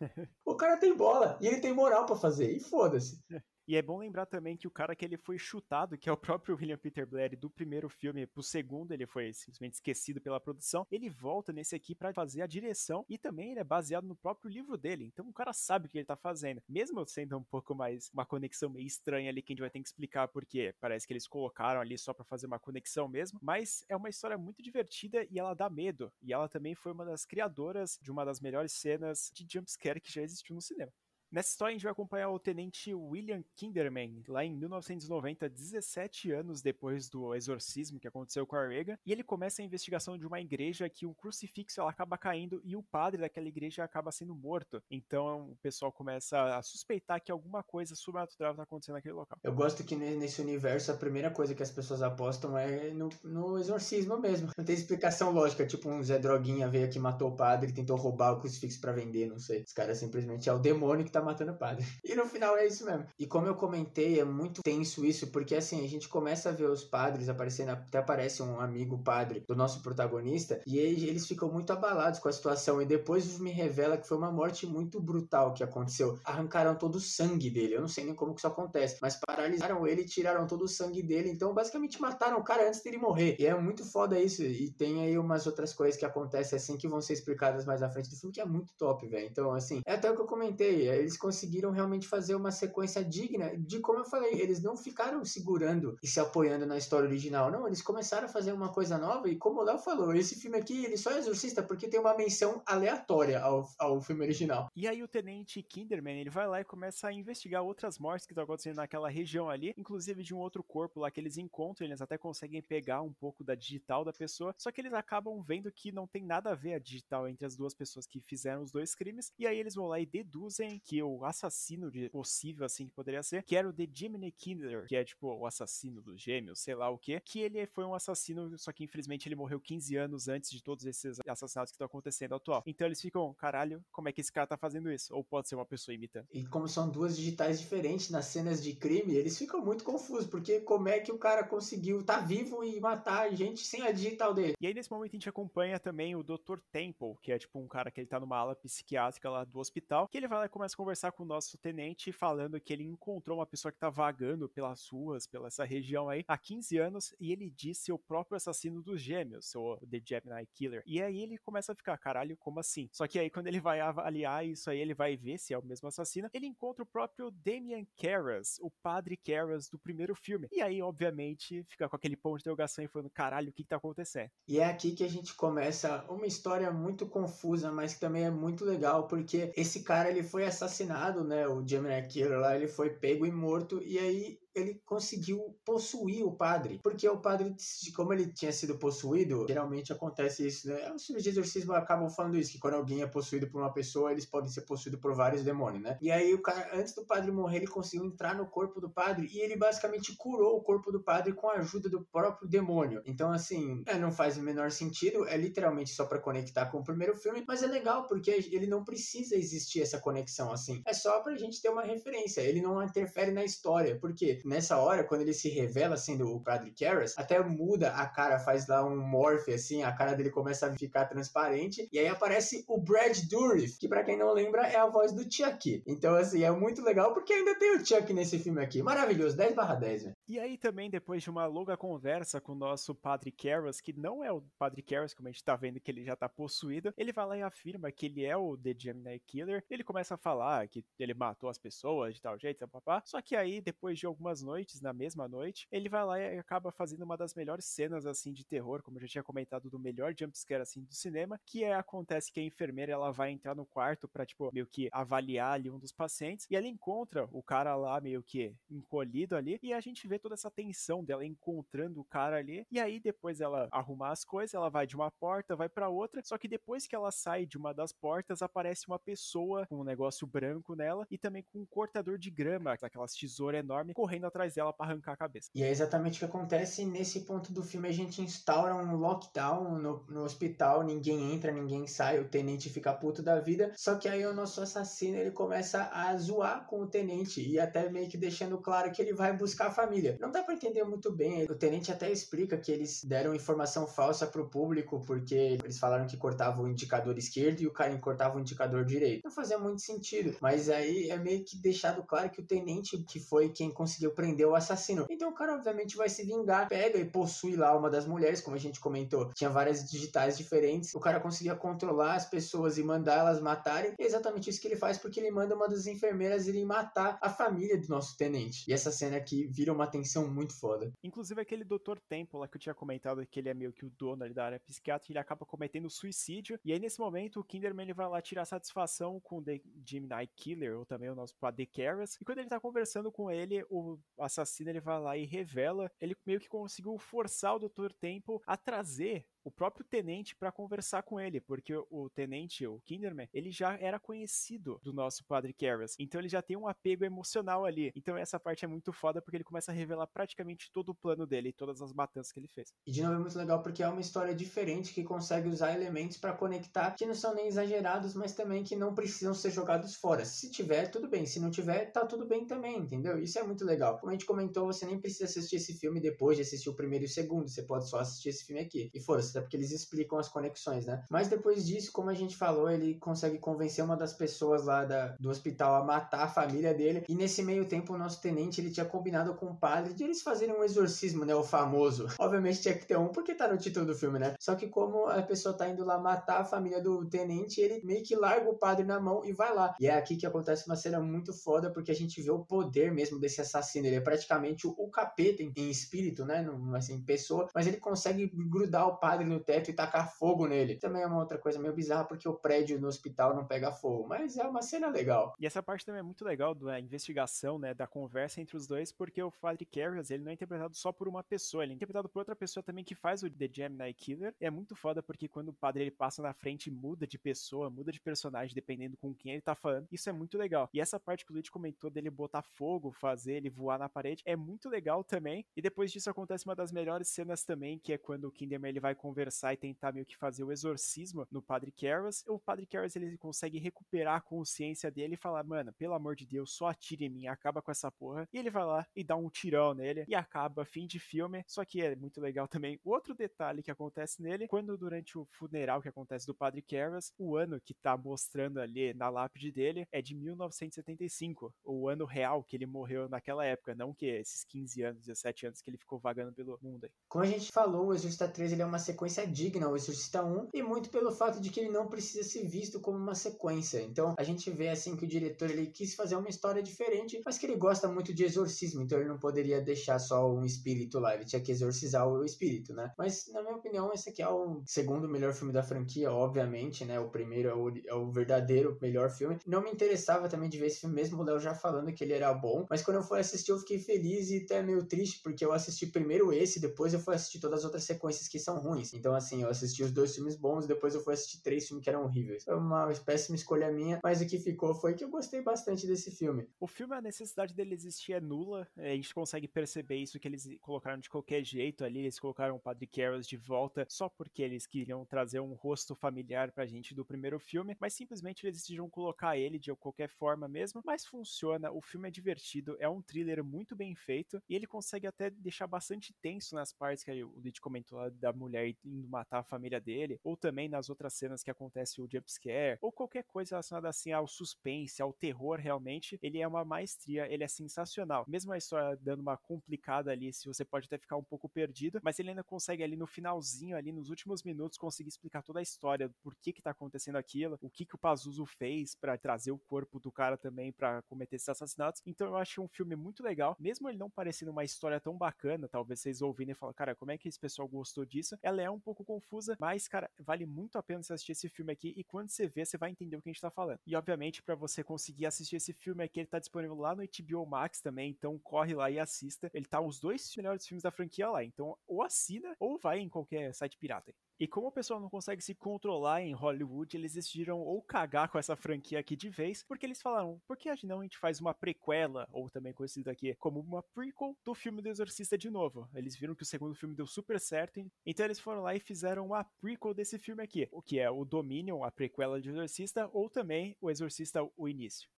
o cara tem bola e ele tem moral para fazer, e foda-se. E é bom lembrar também que o cara que ele foi chutado, que é o próprio William Peter Blair do primeiro filme pro segundo, ele foi simplesmente esquecido pela produção, ele volta nesse aqui para fazer a direção e também ele é baseado no próprio livro dele. Então o cara sabe o que ele tá fazendo. Mesmo sendo um pouco mais uma conexão meio estranha ali que a gente vai ter que explicar porque parece que eles colocaram ali só para fazer uma conexão mesmo, mas é uma história muito divertida e ela dá medo. E ela também foi uma das criadoras de uma das melhores cenas de jumpscare que já existiu no cinema. Nessa história, a gente vai acompanhar o tenente William Kinderman, lá em 1990, 17 anos depois do exorcismo que aconteceu com a Reagan, e ele começa a investigação de uma igreja que um crucifixo ela acaba caindo e o padre daquela igreja acaba sendo morto. Então o pessoal começa a suspeitar que alguma coisa sobrenatural está acontecendo naquele local. Eu gosto que nesse universo a primeira coisa que as pessoas apostam é no, no exorcismo mesmo. Não tem explicação lógica, tipo um Zé Droguinha veio aqui, matou o padre tentou roubar o crucifixo para vender, não sei. Esse cara simplesmente é o demônio que tá matando o padre. E no final é isso mesmo. E como eu comentei, é muito tenso isso, porque assim, a gente começa a ver os padres aparecendo, até aparece um amigo padre do nosso protagonista, e eles ficam muito abalados com a situação. E depois me revela que foi uma morte muito brutal que aconteceu. Arrancaram todo o sangue dele. Eu não sei nem como que isso acontece, mas paralisaram ele e tiraram todo o sangue dele. Então, basicamente, mataram o cara antes dele morrer. E é muito foda isso. E tem aí umas outras coisas que acontecem assim que vão ser explicadas mais à frente do filme, que é muito top, velho. Então, assim, é até o que eu comentei. Eles conseguiram realmente fazer uma sequência digna de como eu falei, eles não ficaram segurando e se apoiando na história original, não, eles começaram a fazer uma coisa nova e como o Léo falou, esse filme aqui, ele só é exorcista porque tem uma menção aleatória ao, ao filme original. E aí o Tenente Kinderman, ele vai lá e começa a investigar outras mortes que estão acontecendo naquela região ali, inclusive de um outro corpo lá que eles encontram, eles até conseguem pegar um pouco da digital da pessoa, só que eles acabam vendo que não tem nada a ver a digital entre as duas pessoas que fizeram os dois crimes, e aí eles vão lá e deduzem que o assassino de possível, assim, que poderia ser, que era o The Jiminy Killer, que é tipo o assassino dos gêmeos, sei lá o que, que ele foi um assassino, só que infelizmente ele morreu 15 anos antes de todos esses assassinatos que estão acontecendo atual. Então eles ficam, caralho, como é que esse cara tá fazendo isso? Ou pode ser uma pessoa imitando. E como são duas digitais diferentes nas cenas de crime, eles ficam muito confusos, porque como é que o cara conseguiu tá vivo e matar a gente sem a digital dele? E aí nesse momento a gente acompanha também o Dr. Temple, que é tipo um cara que ele tá numa ala psiquiátrica lá do hospital, que ele vai lá e começa a conversar com o nosso tenente falando que ele encontrou uma pessoa que tá vagando pelas ruas, pela essa região aí, há 15 anos, e ele disse o próprio assassino dos gêmeos, o The Gemini Killer. E aí ele começa a ficar, caralho, como assim? Só que aí quando ele vai avaliar isso aí, ele vai ver se é o mesmo assassino, ele encontra o próprio Damian Carras, o padre Carras do primeiro filme. E aí, obviamente, fica com aquele ponto de interrogação e falando, caralho, o que, que tá acontecendo? E é aqui que a gente começa uma história muito confusa, mas que também é muito legal, porque esse cara, ele foi assassinado, né, o Gemini Killer lá, ele foi pego e morto, e aí ele conseguiu possuir o padre. Porque o padre, como ele tinha sido possuído, geralmente acontece isso, né? Os filmes de exorcismo acabam falando isso, que quando alguém é possuído por uma pessoa, eles podem ser possuídos por vários demônios, né? E aí o cara, antes do padre morrer, ele conseguiu entrar no corpo do padre e ele basicamente curou o corpo do padre com a ajuda do próprio demônio. Então, assim, é, não faz o menor sentido, é literalmente só para conectar com o primeiro filme, mas é legal porque ele não precisa existir essa conexão assim. É só pra gente ter uma referência. Ele não interfere na história, porque nessa hora, quando ele se revela sendo o Padre Karras, até muda a cara, faz lá um morph, assim, a cara dele começa a ficar transparente, e aí aparece o Brad Dourif, que para quem não lembra é a voz do Chuck. Então, assim, é muito legal porque ainda tem o Chuck nesse filme aqui. Maravilhoso, 10 barra 10, velho. E aí também, depois de uma longa conversa com o nosso Padre Karras, que não é o Padre Karras, como a gente tá vendo que ele já tá possuído, ele vai lá e afirma que ele é o The Gemini Killer, ele começa a falar que ele matou as pessoas de tal jeito, papá. Só que aí, depois de algumas noites, na mesma noite, ele vai lá e acaba fazendo uma das melhores cenas, assim, de terror, como eu já tinha comentado, do melhor jumpscare, assim, do cinema, que é, acontece que a enfermeira, ela vai entrar no quarto pra, tipo, meio que avaliar ali um dos pacientes, e ela encontra o cara lá, meio que encolhido ali, e a gente vê toda essa tensão dela encontrando o cara ali, e aí depois ela arrumar as coisas, ela vai de uma porta, vai para outra, só que depois que ela sai de uma das portas, aparece uma pessoa com um negócio branco nela, e também com um cortador de grama, aquelas tesouras enormes, correndo atrás dela para arrancar a cabeça. E é exatamente o que acontece nesse ponto do filme. A gente instaura um lockdown no, no hospital, ninguém entra, ninguém sai, o tenente fica puto da vida. Só que aí o nosso assassino ele começa a zoar com o tenente e até meio que deixando claro que ele vai buscar a família. Família. Não dá para entender muito bem. O tenente até explica que eles deram informação falsa pro público porque eles falaram que cortava o indicador esquerdo e o cara cortava o indicador direito. Não fazia muito sentido, mas aí é meio que deixado claro que o tenente que foi quem conseguiu prender o assassino. Então o cara obviamente vai se vingar, pega e possui lá uma das mulheres, como a gente comentou, tinha várias digitais diferentes. O cara conseguia controlar as pessoas e mandar elas matarem. É exatamente isso que ele faz porque ele manda uma das enfermeiras irem matar a família do nosso tenente. E essa cena aqui vira uma tensão muito foda. Inclusive aquele Dr. Temple lá que eu tinha comentado que ele é meio que o dono da área psiquiátrica, ele acaba cometendo suicídio. E aí nesse momento o Kinderman ele vai lá tirar satisfação com o The Gemini Killer, ou também o nosso Padre Karras. E quando ele tá conversando com ele, o assassino ele vai lá e revela, ele meio que conseguiu forçar o Dr. Temple a trazer o próprio tenente para conversar com ele, porque o tenente, o Kinderman, ele já era conhecido do nosso padre Karras, então ele já tem um apego emocional ali. Então essa parte é muito foda porque ele começa a revelar praticamente todo o plano dele, todas as matanças que ele fez. E de novo é muito legal porque é uma história diferente que consegue usar elementos para conectar que não são nem exagerados, mas também que não precisam ser jogados fora. Se tiver, tudo bem. Se não tiver, tá tudo bem também, entendeu? Isso é muito legal. Como a gente comentou, você nem precisa assistir esse filme depois de assistir o primeiro e o segundo. Você pode só assistir esse filme aqui. E força, porque eles explicam as conexões, né? Mas depois disso, como a gente falou, ele consegue convencer uma das pessoas lá da, do hospital a matar a família dele. E nesse meio tempo, o nosso tenente ele tinha combinado com o padre de eles fazerem um exorcismo, né? O famoso. Obviamente tinha que ter um, porque tá no título do filme, né? Só que como a pessoa tá indo lá matar a família do tenente, ele meio que larga o padre na mão e vai lá. E é aqui que acontece uma cena muito foda, porque a gente vê o poder mesmo desse assassino. Ele é praticamente o, capeta em, em espírito, né? Não, assim, pessoa. Mas ele consegue grudar o padre no teto e tacar fogo nele. Também é uma outra coisa meio bizarra, porque o prédio no hospital não pega fogo. Mas é uma cena legal. E essa parte também é muito legal da investigação, né? Da conversa entre os dois, porque o Padre Carras, ele não é interpretado só por uma pessoa, ele é interpretado por outra pessoa também que faz o The Gemini Killer. E é muito foda porque quando o padre ele passa na frente muda de pessoa, muda de personagem, dependendo com quem ele tá falando. Isso é muito legal. E essa parte que o Luigi comentou dele botar fogo, fazer ele voar na parede, é muito legal também. E depois disso acontece uma das melhores cenas também, que é quando o Kinderman ele vai conversar e tentar meio que fazer o exorcismo no Padre Karras. O Padre Karras ele consegue recuperar a consciência dele e falar: "Mano, pelo amor de Deus, só atire em mim, acaba com essa porra". E ele vai lá e dá um tirão nele e acaba fim de filme. Só que é muito legal também outro detalhe que acontece nele, quando durante o funeral que acontece do Padre Karras, o ano que tá mostrando ali na lápide dele é de 1975, o ano real que ele morreu naquela época, não que esses 15 anos, 17 anos que ele ficou vagando pelo mundo aí. Como a gente falou, o Exorcista 3 ele é uma sequência digna ao Exorcista 1 e muito pelo fato de que ele não precisa ser visto como uma sequência. Então a gente vê assim que o diretor ele quis fazer uma história diferente, mas que ele gosta muito de exorcismo, então ele não poderia deixar só um espírito lá, ele tinha que exorcizar o espírito, né? Mas na minha opinião, esse aqui é o segundo melhor filme da franquia, obviamente, né? O primeiro é o, é o verdadeiro melhor filme. Não me interessava também de ver esse filme, mesmo o Léo já falando que ele era bom, mas quando eu fui assistir eu fiquei feliz e até meio triste, porque eu assisti primeiro esse, depois eu fui assistir todas as outras sequências que são ruins. Então, assim, eu assisti os dois filmes bons e depois eu fui assistir três filmes que eram horríveis. Foi uma péssima escolha minha, mas o que ficou foi que eu gostei bastante desse filme. O filme, a necessidade dele existir é nula, a gente consegue perceber isso que eles colocaram de qualquer jeito ali, eles colocaram o Padre Carroll de volta só porque eles queriam trazer um rosto familiar pra gente do primeiro filme, mas simplesmente eles decidiram colocar ele de qualquer forma mesmo, mas funciona, o filme é divertido, é um thriller muito bem feito e ele consegue até deixar bastante tenso nas partes que o Lid comentou da mulher indo matar a família dele, ou também nas outras cenas que acontece o jumpscare, ou qualquer coisa relacionada assim ao suspense, ao terror realmente, ele é uma maestria, ele é sensacional. Mesmo a história dando uma complicada ali, se você pode até ficar um pouco perdido, mas ele ainda consegue ali no finalzinho, ali nos últimos minutos, conseguir explicar toda a história, por que que tá acontecendo aquilo, o que que o Pazuzu fez para trazer o corpo do cara também para cometer esses assassinatos. Então eu acho um filme muito legal, mesmo ele não parecendo uma história tão bacana, talvez vocês ouvirem e falam, cara, como é que esse pessoal gostou disso? Ela é um pouco confusa, mas, cara, vale muito a pena você assistir esse filme aqui e quando você vê, você vai entender o que a gente tá falando. E, obviamente, para você conseguir assistir esse filme aqui, ele tá disponível lá no HBO Max também, então corre lá e assista. Ele tá os dois melhores filmes da franquia lá, então ou assina ou vai em qualquer site pirata. E como o pessoal não consegue se controlar em Hollywood, eles decidiram ou cagar com essa franquia aqui de vez, porque eles falaram, por que não a gente faz uma prequela, ou também conhecido aqui como uma prequel do filme do Exorcista de novo? Eles viram que o segundo filme deu super certo, então eles foram lá e fizeram uma prequel desse filme aqui, o que é o Dominion, a prequela de Exorcista, ou também o Exorcista, o início.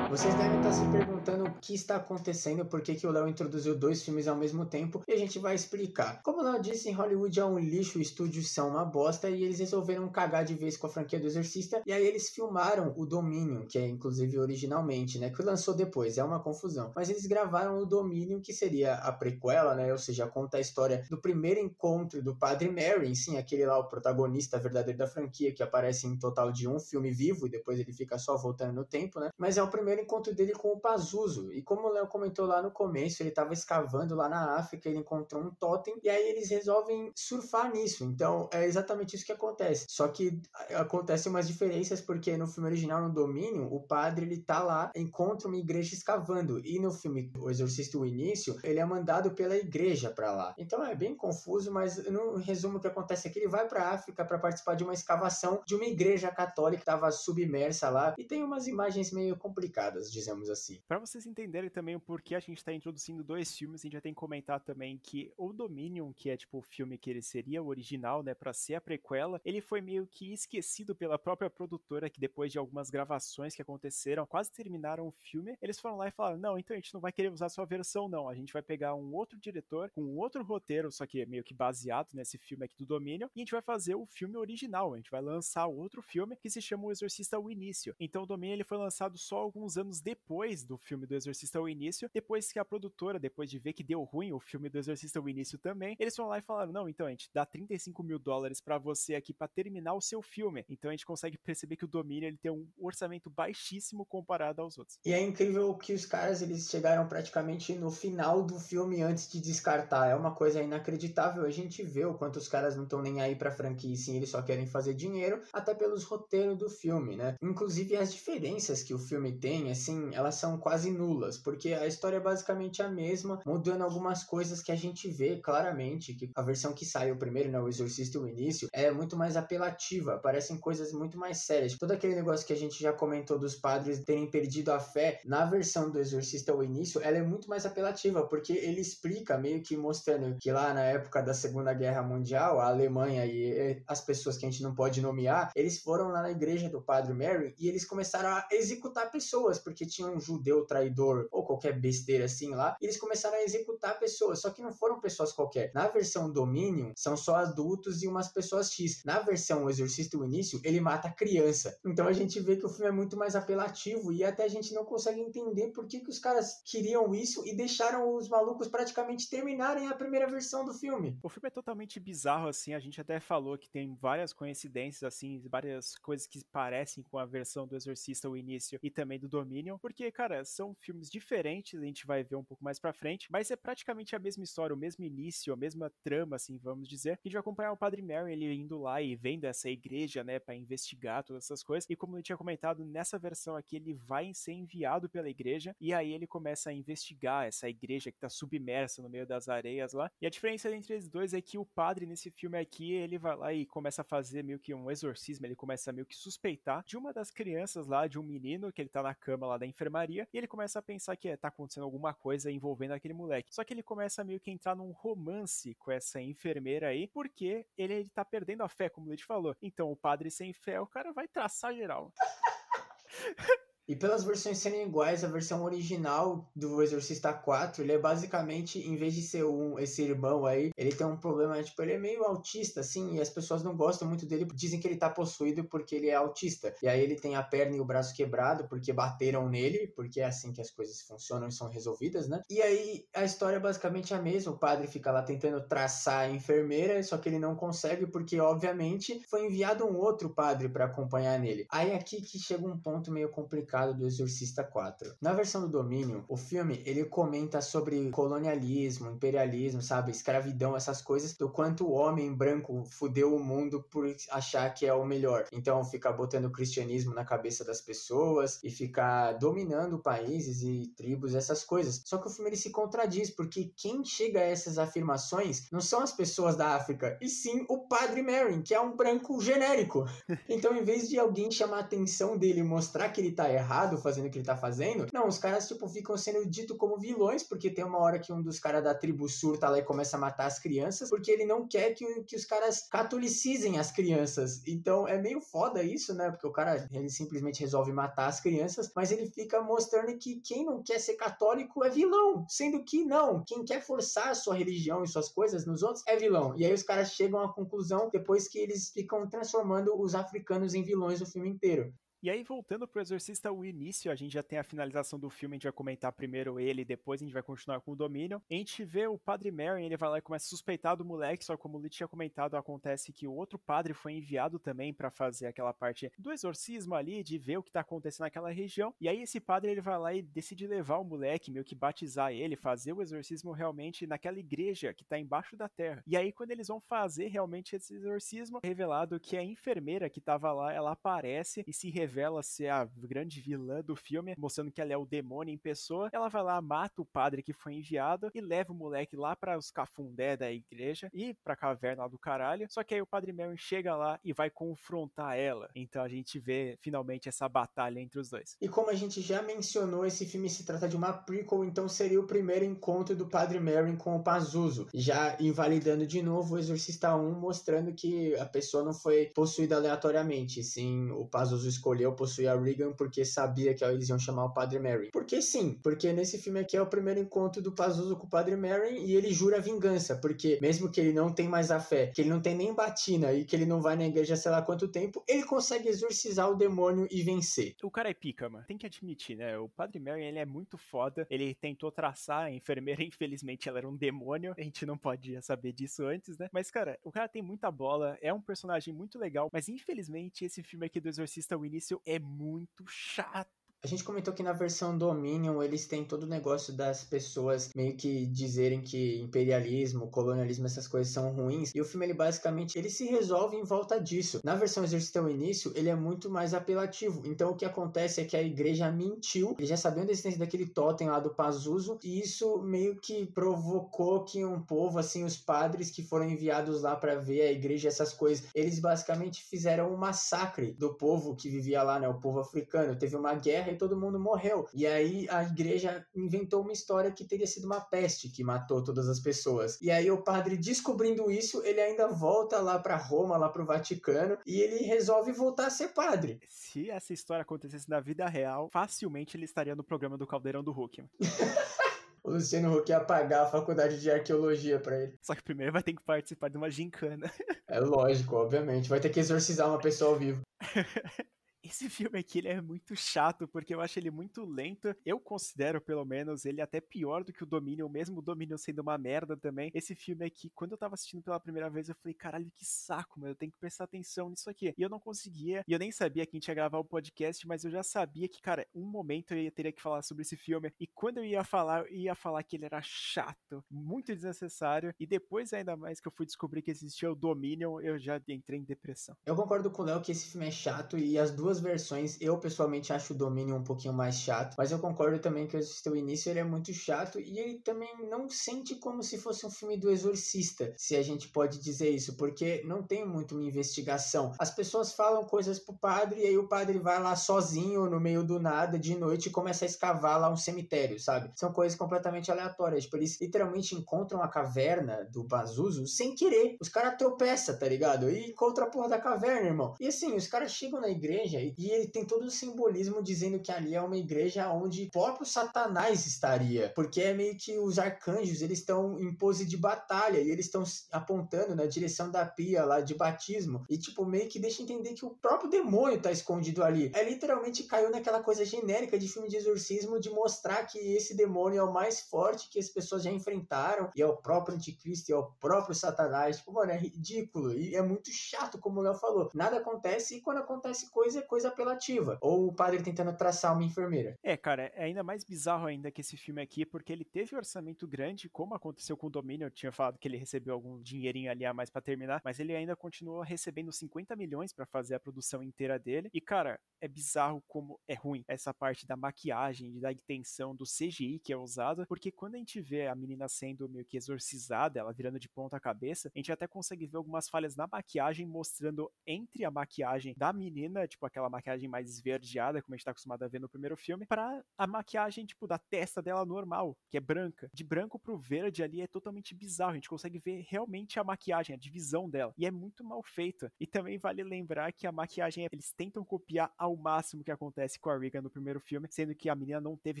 Vocês devem estar se perguntando o que está acontecendo, por que, que o Léo introduziu dois filmes ao mesmo tempo, e a gente vai explicar. Como o Léo disse, em Hollywood é um lixo, estúdios são uma bosta, e eles resolveram cagar de vez com a franquia do Exorcista, e aí eles filmaram o Dominion, que é inclusive originalmente, né, que lançou depois, é uma confusão. Mas eles gravaram o Dominion, que seria a prequela, né, ou seja, conta a história do primeiro encontro do Padre Mary, sim, aquele lá, o protagonista verdadeiro da franquia, que aparece em total de um filme vivo, e depois ele fica só voltando no tempo, né, mas é o primeiro encontro dele com o Pazuzu. E como o Léo comentou lá no começo, ele estava escavando lá na África, ele encontrou um totem e aí eles resolvem surfar nisso. Então é exatamente isso que acontece. Só que acontecem umas diferenças porque no filme original, no Domínio, o padre ele tá lá, encontra uma igreja escavando. E no filme O Exorcista o Início, ele é mandado pela igreja para lá. Então é bem confuso, mas no resumo o que acontece é que ele vai para África para participar de uma escavação de uma igreja católica que estava submersa lá e tem umas imagens meio complicadas, dizemos assim. Para vocês entenderem também o porquê a gente está introduzindo dois filmes, a gente já tem que comentar também que o Dominion, que é tipo o filme que ele seria o original, né, para ser a prequela, ele foi meio que esquecido pela própria produtora que depois de algumas gravações que aconteceram, quase terminaram o filme, eles foram lá e falaram: "Não, então a gente não vai querer usar sua versão não, a gente vai pegar um outro diretor com outro roteiro, só que meio que baseado nesse filme aqui do Dominion, e a gente vai fazer o filme original, a gente vai lançar outro filme que se chama O Exorcista o Início". Então o Dominion ele foi lançado só alguns anos depois do filme do Exorcista o Início, depois que a produtora, depois de ver que deu ruim o filme do Exorcista o Início também, eles foram lá e falaram: não, então a gente dá 35 mil dólares para você aqui para terminar o seu filme. Então a gente consegue perceber que o Domínio ele tem um orçamento baixíssimo comparado aos outros. E é incrível que os caras eles chegaram praticamente no final do filme antes de descartar. É uma coisa inacreditável. A gente vê o quanto os caras não estão nem aí pra franquia, sim, eles só querem fazer dinheiro, até pelos roteiros do filme, né? Inclusive as diferenças que o filme tem, assim, elas são quase nulas, porque a história é basicamente a mesma, mudando algumas coisas que a gente vê claramente, que a versão que saiu primeiro, né, o Exorcista o início, é muito mais apelativa, aparecem coisas muito mais sérias. Todo aquele negócio que a gente já comentou dos padres terem perdido a fé, na versão do Exorcista o início, ela é muito mais apelativa, porque ele explica meio que mostrando que lá na época da Segunda Guerra Mundial, a Alemanha e as pessoas que a gente não pode nomear, eles foram lá na igreja do Padre Mary e eles começaram a executar pessoas, porque tinha um judeu traidor ou qualquer besteira assim lá, e eles começaram a executar pessoas, só que não foram pessoas qualquer. Na versão Dominion, são só adultos e umas pessoas X. Na versão Exorcista o Início, ele mata criança. Então a gente vê que o filme é muito mais apelativo e até a gente não consegue entender por que, que os caras queriam isso e deixaram os malucos praticamente terminarem a primeira versão do filme. O filme é totalmente bizarro, assim, a gente até falou que tem várias coincidências, assim, várias coisas que parecem com a versão do Exorcista o Início e também do Dominion, porque, cara, são filmes diferentes, a gente vai ver um pouco mais pra frente, mas é praticamente a mesma história, o mesmo início, a mesma trama, assim, vamos dizer. A gente vai acompanhar o Padre Mary, ele indo lá e vendo essa igreja, né, para investigar todas essas coisas. E como eu tinha comentado, nessa versão aqui, ele vai ser enviado pela igreja e aí ele começa a investigar essa igreja que tá submersa no meio das areias lá. E a diferença entre eles dois é que o padre nesse filme aqui, ele vai lá e começa a fazer meio que um exorcismo, ele começa meio que suspeitar de uma das crianças lá, de um menino que ele tá na cama lá da enfermaria, e ele começa a pensar que é, tá acontecendo alguma coisa envolvendo aquele moleque. Só que ele começa meio que entrar num romance com essa enfermeira aí, porque ele, ele tá perdendo a fé, como o Leite falou. Então, o padre sem fé, o cara vai traçar geral. E pelas versões serem iguais, a versão original do Exorcista 4, ele é basicamente, em vez de ser um, esse irmão aí, ele tem um problema, tipo, ele é meio autista, assim, e as pessoas não gostam muito dele, dizem que ele tá possuído porque ele é autista. E aí ele tem a perna e o braço quebrado porque bateram nele, porque é assim que as coisas funcionam e são resolvidas, né? E aí a história é basicamente a mesma, o padre fica lá tentando traçar a enfermeira, só que ele não consegue porque, obviamente, foi enviado um outro padre para acompanhar nele. Aí aqui que chega um ponto meio complicado do Exorcista 4. Na versão do Domínio, o filme ele comenta sobre colonialismo, imperialismo, sabe, escravidão, essas coisas, do quanto o homem branco fudeu o mundo por achar que é o melhor. Então fica botando o cristianismo na cabeça das pessoas e ficar dominando países e tribos, essas coisas. Só que o filme ele se contradiz, porque quem chega a essas afirmações não são as pessoas da África, e sim o Padre Merrin, que é um branco genérico. Então, em vez de alguém chamar a atenção dele e mostrar que ele tá errado, errado fazendo o que ele tá fazendo. Não, os caras, tipo, ficam sendo dito como vilões, porque tem uma hora que um dos caras da tribo surta lá e começa a matar as crianças, porque ele não quer que, que os caras catolicizem as crianças. Então é meio foda isso, né? Porque o cara, ele simplesmente resolve matar as crianças, mas ele fica mostrando que quem não quer ser católico é vilão, sendo que não, quem quer forçar a sua religião e suas coisas nos outros é vilão. E aí os caras chegam à conclusão depois que eles ficam transformando os africanos em vilões o filme inteiro. E aí, voltando pro Exorcista, o início, a gente já tem a finalização do filme, a gente vai comentar primeiro ele, depois a gente vai continuar com o Dominion. A gente vê o Padre Mary, ele vai lá e começa a suspeitar do moleque, só como o Lee tinha comentado, acontece que o outro padre foi enviado também para fazer aquela parte do exorcismo ali, de ver o que tá acontecendo naquela região. E aí esse padre, ele vai lá e decide levar o moleque, meio que batizar ele, fazer o exorcismo realmente naquela igreja que tá embaixo da terra. E aí, quando eles vão fazer realmente esse exorcismo, é revelado que a enfermeira que tava lá, ela aparece e se revela revela ser a grande vilã do filme, mostrando que ela é o demônio em pessoa. Ela vai lá, mata o padre que foi enviado e leva o moleque lá para os cafundé da igreja e pra caverna lá do caralho. Só que aí o padre Merrin chega lá e vai confrontar ela. Então a gente vê finalmente essa batalha entre os dois. E como a gente já mencionou, esse filme se trata de uma prequel, então seria o primeiro encontro do padre Merrin com o Pazuzu, já invalidando de novo o Exorcista 1, mostrando que a pessoa não foi possuída aleatoriamente, sim, o Pazuzu escolheu escolheu possuir a Regan porque sabia que eles iam chamar o Padre Mary. Porque sim, porque nesse filme aqui é o primeiro encontro do Pazuzu com o Padre Mary e ele jura vingança, porque mesmo que ele não tem mais a fé, que ele não tem nem batina e que ele não vai na igreja sei lá quanto tempo, ele consegue exorcizar o demônio e vencer. O cara é pica, mano. Tem que admitir, né? O Padre Mary, ele é muito foda. Ele tentou traçar a enfermeira, infelizmente ela era um demônio. A gente não podia saber disso antes, né? Mas, cara, o cara tem muita bola, é um personagem muito legal, mas infelizmente esse filme aqui do Exorcista, o início é muito chato a gente comentou que na versão Dominion eles têm todo o negócio das pessoas meio que dizerem que imperialismo, colonialismo, essas coisas são ruins. E o filme ele basicamente ele se resolve em volta disso. Na versão Exorcista ao início, ele é muito mais apelativo. Então o que acontece é que a igreja mentiu. Eles já sabiam da existência daquele totem lá do Pazuzu e isso meio que provocou que um povo assim, os padres que foram enviados lá para ver a igreja, essas coisas, eles basicamente fizeram um massacre do povo que vivia lá, né, o povo africano. Teve uma guerra guerra e todo mundo morreu. E aí a igreja inventou uma história que teria sido uma peste que matou todas as pessoas. E aí o padre descobrindo isso, ele ainda volta lá para Roma, lá pro Vaticano, e ele resolve voltar a ser padre. Se essa história acontecesse na vida real, facilmente ele estaria no programa do Caldeirão do Hulk. o Luciano Huck ia pagar a faculdade de arqueologia para ele. Só que primeiro vai ter que participar de uma gincana. É lógico, obviamente. Vai ter que exorcizar uma pessoa ao vivo. Esse filme aqui ele é muito chato, porque eu acho ele muito lento. Eu considero, pelo menos, ele até pior do que o Dominion, mesmo o Dominion sendo uma merda também. Esse filme aqui, quando eu tava assistindo pela primeira vez, eu falei, caralho, que saco, mano, eu tenho que prestar atenção nisso aqui. E eu não conseguia, e eu nem sabia que a gente ia gravar o podcast, mas eu já sabia que, cara, um momento eu ia teria que falar sobre esse filme. E quando eu ia falar, eu ia falar que ele era chato, muito desnecessário. E depois, ainda mais que eu fui descobrir que existia o Dominion, eu já entrei em depressão. Eu concordo com o Léo que esse filme é chato e as duas versões, eu pessoalmente acho o Dominion um pouquinho mais chato, mas eu concordo também que o início ele é muito chato e ele também não sente como se fosse um filme do Exorcista, se a gente pode dizer isso, porque não tem muito uma investigação. As pessoas falam coisas pro padre e aí o padre vai lá sozinho no meio do nada de noite e começa a escavar lá um cemitério, sabe? São coisas completamente aleatórias. Tipo, eles literalmente encontram a caverna do Bazuzo sem querer. Os caras tropeçam, tá ligado? E encontram a porra da caverna, irmão. E assim, os caras chegam na igreja e ele tem todo o simbolismo dizendo que ali é uma igreja onde o próprio Satanás estaria, porque é meio que os arcanjos, eles estão em pose de batalha e eles estão apontando na direção da pia lá de batismo e tipo meio que deixa entender que o próprio demônio tá escondido ali. É literalmente caiu naquela coisa genérica de filme de exorcismo de mostrar que esse demônio é o mais forte que as pessoas já enfrentaram e é o próprio anticristo e é o próprio Satanás. Tipo, mano, é ridículo e é muito chato, como o Léo falou. Nada acontece e quando acontece coisa, coisa apelativa. Ou o padre tentando traçar uma enfermeira. É, cara, é ainda mais bizarro ainda que esse filme aqui, porque ele teve um orçamento grande, como aconteceu com o Domínio. Eu tinha falado que ele recebeu algum dinheirinho ali a mais para terminar, mas ele ainda continuou recebendo 50 milhões para fazer a produção inteira dele. E, cara, é bizarro como é ruim essa parte da maquiagem, da intenção, do CGI que é usado, porque quando a gente vê a menina sendo meio que exorcizada, ela virando de ponta cabeça, a gente até consegue ver algumas falhas na maquiagem mostrando entre a maquiagem da menina, tipo aquela aquela maquiagem mais esverdeada, como a gente tá acostumado a ver no primeiro filme, para a maquiagem, tipo, da testa dela normal, que é branca. De branco pro verde ali é totalmente bizarro. A gente consegue ver realmente a maquiagem, a divisão dela. E é muito mal feita. E também vale lembrar que a maquiagem, eles tentam copiar ao máximo o que acontece com a Regan no primeiro filme, sendo que a menina não teve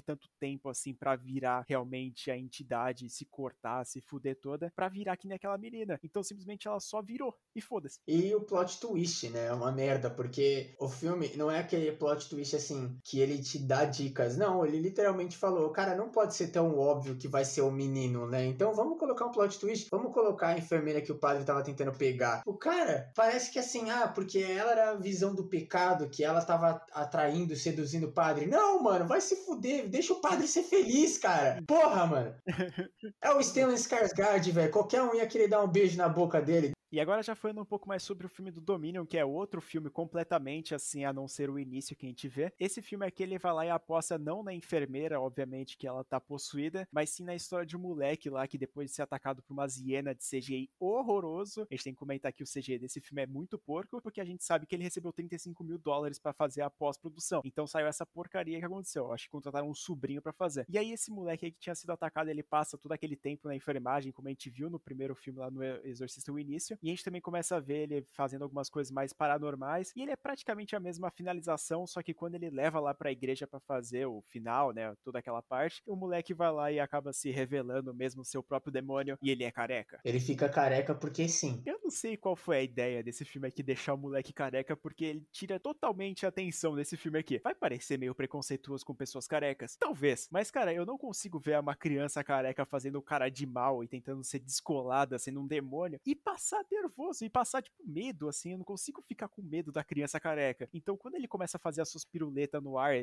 tanto tempo assim para virar realmente a entidade, se cortar, se fuder toda, para virar que nem aquela menina. Então simplesmente ela só virou e foda-se. E o plot twist, né? É uma merda, porque o filme não é aquele plot twist assim que ele te dá dicas. Não, ele literalmente falou, cara, não pode ser tão óbvio que vai ser o menino, né? Então vamos colocar um plot twist, vamos colocar a enfermeira que o padre tava tentando pegar. O cara, parece que assim, ah, porque ela era a visão do pecado, que ela tava atraindo, seduzindo o padre. Não, mano, vai se fuder, deixa o padre ser feliz, cara. Porra, mano. É o Stellan Skarsgård, velho. Qualquer um ia querer dar um beijo na boca dele. E agora já falando um pouco mais sobre o filme do Dominion, que é outro filme completamente assim, a não ser o início que a gente vê. Esse filme aqui ele vai lá e aposta não na enfermeira, obviamente, que ela tá possuída, mas sim na história de um moleque lá que depois de ser atacado por uma hiena de CGI horroroso, a gente tem que comentar que o CGI desse filme é muito porco, porque a gente sabe que ele recebeu 35 mil dólares para fazer a pós-produção. Então saiu essa porcaria que aconteceu. Acho que contrataram um sobrinho para fazer. E aí esse moleque aí que tinha sido atacado, ele passa todo aquele tempo na enfermagem, como a gente viu no primeiro filme lá no Exorcista o Início, e a gente também começa a ver ele fazendo algumas coisas mais paranormais. E ele é praticamente a mesma finalização, só que quando ele leva lá pra igreja para fazer o final, né? Toda aquela parte, o moleque vai lá e acaba se revelando mesmo seu próprio demônio e ele é careca. Ele fica careca porque sim. Eu não sei qual foi a ideia desse filme aqui, deixar o moleque careca, porque ele tira totalmente a atenção desse filme aqui. Vai parecer meio preconceituoso com pessoas carecas? Talvez. Mas, cara, eu não consigo ver uma criança careca fazendo cara de mal e tentando ser descolada, sendo um demônio, e passar nervoso e passar, tipo, medo, assim. Eu não consigo ficar com medo da criança careca. Então, quando ele começa a fazer as suas piruletas no ar,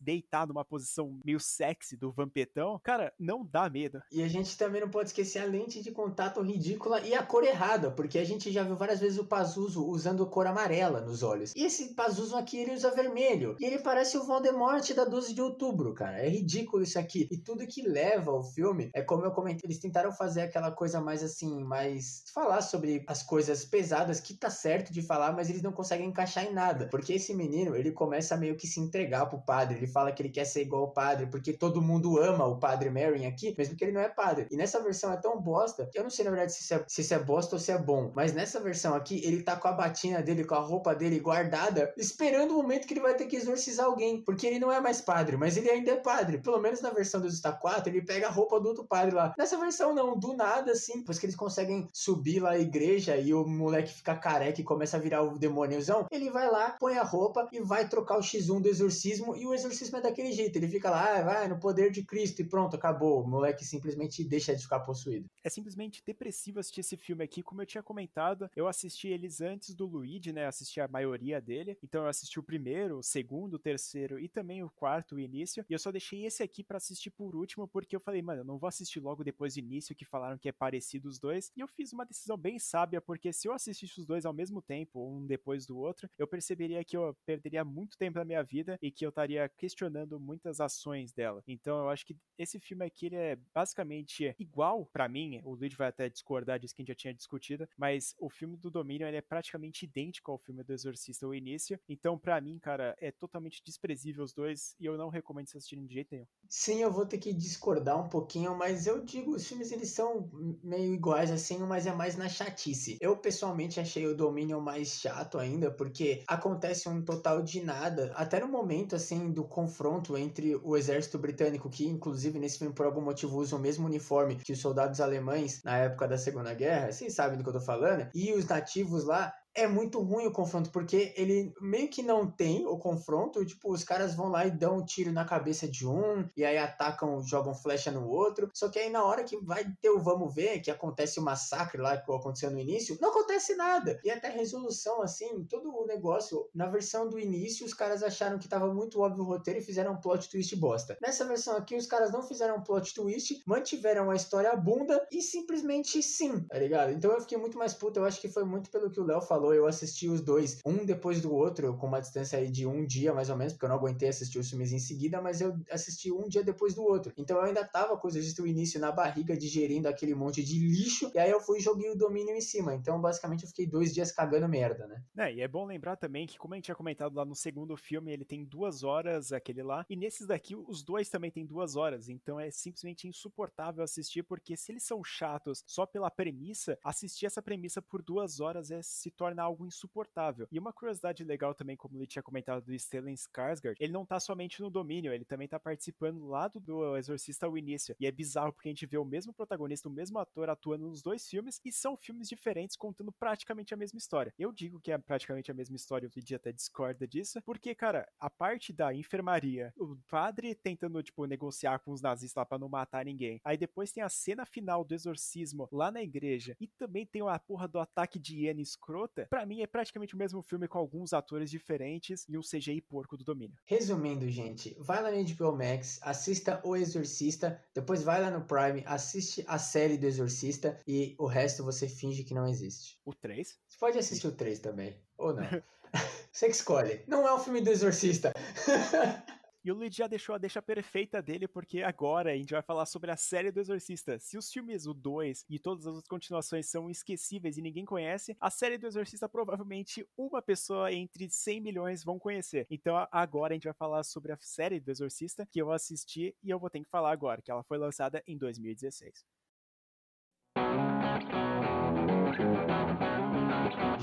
deitar numa posição meio sexy do vampetão, cara, não dá medo. E a gente também não pode esquecer a lente de contato ridícula e a cor errada, porque a gente já viu várias vezes o Pazuzu usando cor amarela nos olhos. E esse Pazuzu aqui, ele usa vermelho. E ele parece o Voldemort da 12 de outubro, cara. É ridículo isso aqui. E tudo que leva ao filme é como eu comentei, eles tentaram fazer aquela coisa mais assim, mais falar sobre as coisas pesadas que tá certo de falar, mas eles não conseguem encaixar em nada. Porque esse menino, ele começa a meio que se entregar pro padre. Ele fala que ele quer ser igual ao padre, porque todo mundo ama o padre Marion aqui, mesmo que ele não é padre. E nessa versão é tão bosta, que eu não sei na verdade se isso é, se isso é bosta ou se é bom. Mas nessa versão aqui, ele tá com a batina dele, com a roupa dele guardada, esperando o momento que ele vai ter que exorcizar alguém. Porque ele não é mais padre, mas ele ainda é padre. Pelo menos na versão dos Star 4, ele pega a roupa do outro padre lá. Nessa versão não, do nada assim, depois que eles conseguem subir lá a igreja e o moleque fica careca e começa a virar o demôniozão, ele vai lá, põe a roupa e vai trocar o X1 do exorcismo. E o exorcismo é daquele jeito. Ele fica lá, ah, vai no poder de Cristo e pronto, acabou. O moleque simplesmente deixa de ficar possuído. É simplesmente depressivo assistir esse filme aqui. Como eu tinha comentado, eu assisti eles antes do Luigi, né? Assisti a maioria dele. Então eu assisti o primeiro, o segundo, o terceiro e também o quarto, o início. E eu só deixei esse aqui para assistir por último, porque eu falei, mano, eu não vou assistir logo depois do início, que falaram que é parecido os dois. E eu fiz uma decisão bem sábia, porque se eu assistisse os dois ao mesmo tempo, um depois do outro, eu perceberia que eu perderia muito tempo da minha vida e que eu estaria questionando muitas ações dela. Então eu acho que esse filme aqui ele é basicamente igual para mim, o Luigi vai até discordar disso que a gente já tinha discutido, mas o filme do Domínio ele é praticamente idêntico ao filme do Exorcista, o início. Então para mim, cara, é totalmente desprezível os dois e eu não recomendo vocês assistirem de jeito nenhum. Sim, eu vou ter que discordar um pouquinho, mas eu digo, os filmes eles são meio iguais assim, mas é mais na chatice. Eu pessoalmente achei o Dominion mais chato ainda, porque acontece um total de nada. Até no momento, assim, do confronto entre o exército britânico, que inclusive nesse filme por algum motivo usa o mesmo uniforme que os soldados alemães na época da Segunda Guerra, vocês sabem do que eu tô falando, e os nativos lá, é muito ruim o confronto, porque ele meio que não tem o confronto, tipo, os caras vão lá e dão um tiro na cabeça de um, e aí atacam, jogam flecha no outro, só que aí na hora que vai ter o vamos ver, que acontece o massacre lá que aconteceu no início, não acontece nada, e até resolução, assim, todo o negócio, na versão do início, os caras acharam que tava muito óbvio o roteiro e fizeram um plot twist bosta. Nessa versão aqui, os caras não fizeram um plot twist, mantiveram a história bunda e simplesmente sim, tá ligado? Então eu fiquei muito mais puto, eu acho que foi muito pelo que o Léo falou, falou, eu assisti os dois, um depois do outro, com uma distância aí de um dia mais ou menos, porque eu não aguentei assistir os filmes em seguida, mas eu assisti um dia depois do outro. Então eu ainda tava com o início na barriga, digerindo aquele monte de lixo, e aí eu fui e joguei o domínio em cima. Então basicamente eu fiquei dois dias cagando merda, né? É, e é bom lembrar também que, como a gente tinha comentado lá no segundo filme, ele tem duas horas, aquele lá, e nesses daqui os dois também tem duas horas, então é simplesmente insuportável assistir, porque se eles são chatos só pela premissa, assistir essa premissa por duas horas é, se torna algo insuportável. E uma curiosidade legal também, como ele tinha comentado do Stellan Skarsgård, ele não tá somente no domínio, ele também tá participando do lado do Exorcista ao início. E é bizarro porque a gente vê o mesmo protagonista, o mesmo ator atuando nos dois filmes, e são filmes diferentes contando praticamente a mesma história. Eu digo que é praticamente a mesma história, o vídeo até discorda disso, porque, cara, a parte da enfermaria, o padre tentando, tipo, negociar com os nazistas lá pra não matar ninguém. Aí depois tem a cena final do exorcismo lá na igreja, e também tem a porra do ataque de hiena escrota. Pra mim é praticamente o mesmo filme com alguns atores diferentes e um CGI porco do domínio. Resumindo, gente, vai lá no HBO Max, assista O Exorcista, depois vai lá no Prime, assiste a série do Exorcista e o resto você finge que não existe. O 3? Você pode assistir o 3 também, ou não. Você que escolhe. Não é o filme do Exorcista. E o Luigi já deixou a deixa perfeita dele, porque agora a gente vai falar sobre a série do Exorcista. Se os filmes, o 2 e todas as outras continuações são esquecíveis e ninguém conhece, a série do Exorcista provavelmente uma pessoa entre 100 milhões vão conhecer. Então agora a gente vai falar sobre a série do Exorcista, que eu assisti e eu vou ter que falar agora, que ela foi lançada em 2016.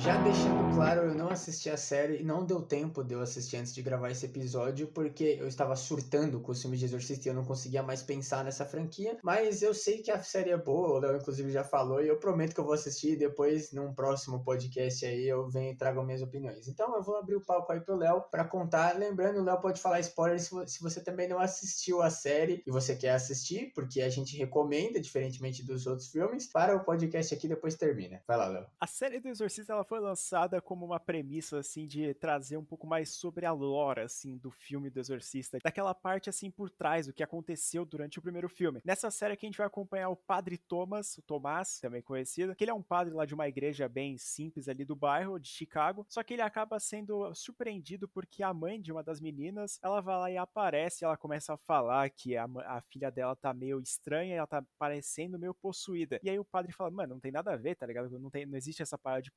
Já deixando claro, eu não assisti a série e não deu tempo de eu assistir antes de gravar esse episódio, porque eu estava surtando com o filme de Exorcista e eu não conseguia mais pensar nessa franquia. Mas eu sei que a série é boa, o Léo inclusive já falou, e eu prometo que eu vou assistir e depois, num próximo podcast aí, eu venho e trago minhas opiniões. Então eu vou abrir o palco aí pro Léo para contar. Lembrando, o Léo pode falar spoiler se você também não assistiu a série e você quer assistir, porque a gente recomenda, diferentemente dos outros filmes, para o podcast aqui depois termina. Vai lá, Léo. A série do Exorcista ela foi lançada como uma premissa assim de trazer um pouco mais sobre a lore assim do filme do Exorcista, daquela parte assim por trás do que aconteceu durante o primeiro filme. Nessa série aqui a gente vai acompanhar o Padre Thomas, o Tomás, também conhecido, que ele é um padre lá de uma igreja bem simples ali do bairro de Chicago, só que ele acaba sendo surpreendido porque a mãe de uma das meninas, ela vai lá e aparece, ela começa a falar que a, a filha dela tá meio estranha, ela tá parecendo meio possuída. E aí o padre fala: "Mano, não tem nada a ver, tá ligado? Não tem não existe essa parada de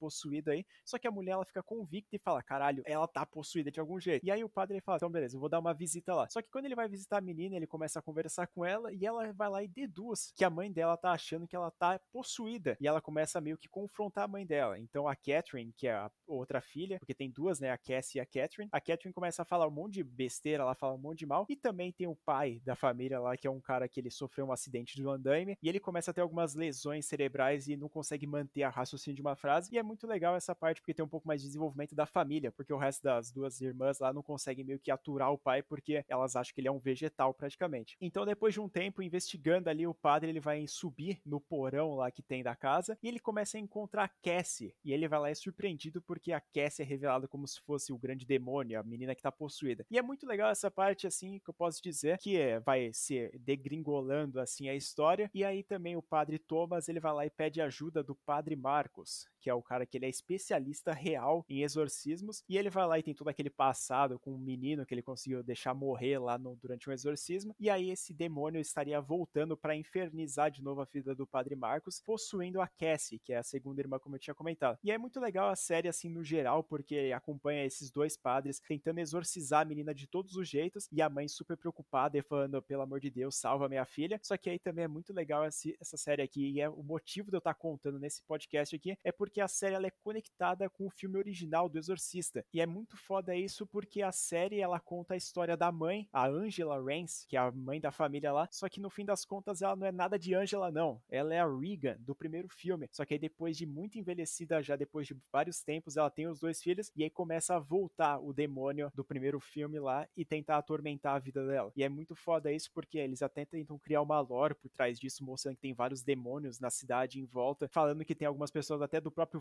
aí. Só que a mulher ela fica convicta e fala: caralho, ela tá possuída de algum jeito. E aí o padre fala: então beleza, eu vou dar uma visita lá. Só que quando ele vai visitar a menina, ele começa a conversar com ela e ela vai lá e deduz que a mãe dela tá achando que ela tá possuída. E ela começa meio que confrontar a mãe dela. Então a Catherine, que é a outra filha, porque tem duas, né? A Cassie e a Catherine. A Catherine começa a falar um monte de besteira, ela fala um monte de mal. E também tem o pai da família lá, que é um cara que ele sofreu um acidente do andaime. E ele começa a ter algumas lesões cerebrais e não consegue manter a raciocínio de uma frase. E é muito legal essa parte porque tem um pouco mais de desenvolvimento da família, porque o resto das duas irmãs lá não conseguem meio que aturar o pai porque elas acham que ele é um vegetal praticamente. Então depois de um tempo investigando ali o padre, ele vai subir no porão lá que tem da casa e ele começa a encontrar a Cassie e ele vai lá e é surpreendido porque a Cassie é revelada como se fosse o grande demônio, a menina que tá possuída. E é muito legal essa parte assim que eu posso dizer que é, vai ser degringolando assim a história e aí também o padre Thomas ele vai lá e pede ajuda do padre Marcos, que é o cara que ele é especialista real em exorcismos, e ele vai lá e tem todo aquele passado com um menino que ele conseguiu deixar morrer lá no, durante um exorcismo, e aí esse demônio estaria voltando para infernizar de novo a vida do Padre Marcos, possuindo a Cassie, que é a segunda irmã, como eu tinha comentado. E é muito legal a série, assim, no geral, porque acompanha esses dois padres tentando exorcizar a menina de todos os jeitos, e a mãe super preocupada e falando, pelo amor de Deus, salva minha filha. Só que aí também é muito legal essa série aqui, e é o motivo de eu estar contando nesse podcast aqui, é porque porque a série ela é conectada com o filme original do Exorcista. E é muito foda isso porque a série ela conta a história da mãe, a Angela Rance, que é a mãe da família lá, só que no fim das contas ela não é nada de Angela não. Ela é a Regan do primeiro filme. Só que aí depois de muito envelhecida já depois de vários tempos, ela tem os dois filhos e aí começa a voltar o demônio do primeiro filme lá e tentar atormentar a vida dela. E é muito foda isso porque eles até tentam criar uma lore por trás disso, mostrando que tem vários demônios na cidade em volta, falando que tem algumas pessoas até do próprio próprio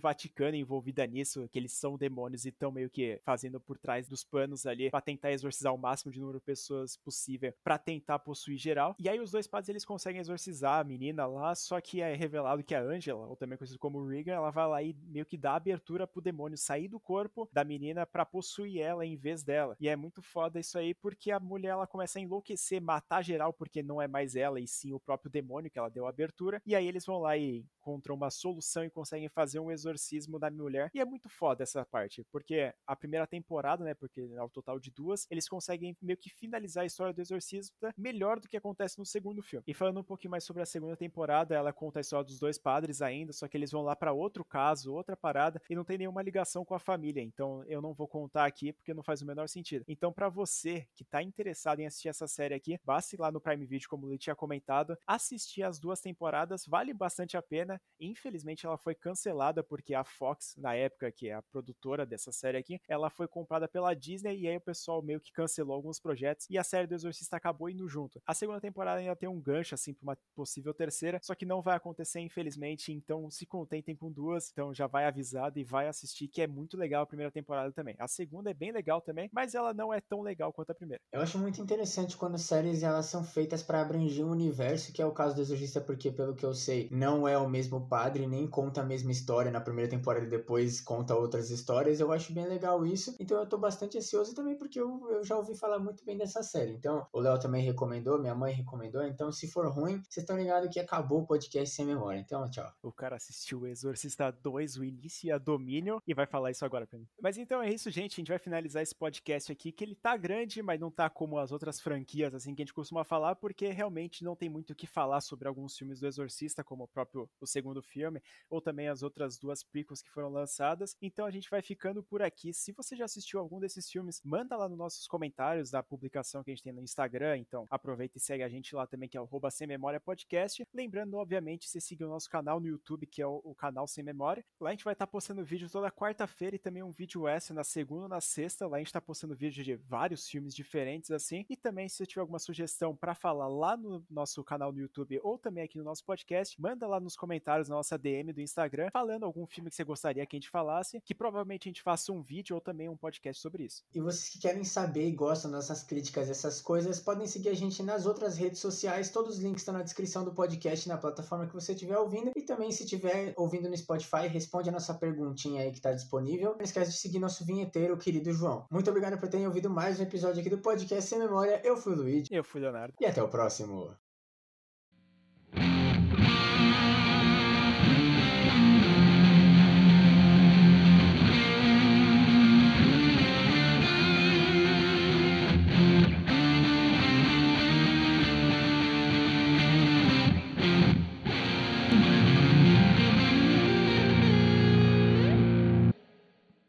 Vaticano envolvida nisso, que eles são demônios e estão meio que fazendo por trás dos panos ali para tentar exorcizar o máximo de número de pessoas possível para tentar possuir geral. E aí os dois padres eles conseguem exorcizar a menina lá, só que é revelado que a Angela, ou também conhecida como Regan, ela vai lá e meio que dá abertura pro demônio sair do corpo da menina para possuir ela em vez dela. E é muito foda isso aí porque a mulher ela começa a enlouquecer, matar geral porque não é mais ela e sim o próprio demônio que ela deu abertura. E aí eles vão lá e encontram uma solução e conseguem fazer um exorcismo da mulher. E é muito foda essa parte, porque a primeira temporada, né, porque ao total de duas, eles conseguem meio que finalizar a história do exorcismo melhor do que acontece no segundo filme. E falando um pouquinho mais sobre a segunda temporada, ela conta a história dos dois padres ainda, só que eles vão lá para outro caso, outra parada e não tem nenhuma ligação com a família. Então eu não vou contar aqui porque não faz o menor sentido. Então para você que tá interessado em assistir essa série aqui, basta ir lá no Prime Video, como ele tinha comentado, assistir as duas temporadas, vale bastante a pena. Infelizmente ela foi cancelada porque a Fox, na época que é a produtora dessa série aqui, ela foi comprada pela Disney e aí o pessoal meio que cancelou alguns projetos e a série do Exorcista acabou indo junto. A segunda temporada ainda tem um gancho assim para uma possível terceira, só que não vai acontecer infelizmente, então se contentem com duas, então já vai avisado e vai assistir que é muito legal a primeira temporada também. A segunda é bem legal também, mas ela não é tão legal quanto a primeira. Eu acho muito interessante quando séries elas são feitas para abranger um universo, que é o caso do Exorcista, porque pelo que eu sei, não é o mesmo padre, nem conta a mesma história na primeira temporada depois conta outras histórias. Eu acho bem legal isso. Então eu tô bastante ansioso também porque eu, eu já ouvi falar muito bem dessa série. Então, o Léo também recomendou, minha mãe recomendou. Então, se for ruim, vocês estão ligados que acabou o podcast sem memória. Então, tchau. O cara assistiu Exorcista 2, o início e a domínio, e vai falar isso agora pra mim. Mas então é isso, gente. A gente vai finalizar esse podcast aqui, que ele tá grande, mas não tá como as outras franquias, assim, que a gente costuma falar, porque realmente não tem muito o que falar sobre alguns filmes do Exorcista, como o próprio o segundo filme, ou também as outras duas prequels que foram lançadas. Então a gente vai ficando por aqui. Se você já assistiu algum desses filmes, manda lá nos nossos comentários da publicação que a gente tem no Instagram. Então aproveita e segue a gente lá também, que é o Sem Memória Podcast. Lembrando, obviamente, você seguir o nosso canal no YouTube, que é o, o canal Sem Memória. Lá a gente vai estar tá postando vídeo toda quarta-feira e também um vídeo extra na segunda na sexta. Lá a gente está postando vídeo de vários filmes diferentes, assim. E também, se você tiver alguma sugestão para falar lá no nosso canal no YouTube ou também aqui no nosso podcast, manda lá nos comentários na nossa DM do Instagram, falando algum filme que você gostaria que a gente falasse, que provavelmente a gente faça um vídeo ou também um podcast sobre isso. E vocês que querem saber e gostam das nossas críticas, essas coisas, podem seguir a gente nas outras redes sociais. Todos os links estão na descrição do podcast, na plataforma que você estiver ouvindo. E também, se estiver ouvindo no Spotify, responde a nossa perguntinha aí que está disponível. Não esquece de seguir nosso vinheteiro, o querido João. Muito obrigado por terem ouvido mais um episódio aqui do podcast Sem Memória. Eu fui o Luiz. Eu fui o Leonardo. E até o próximo.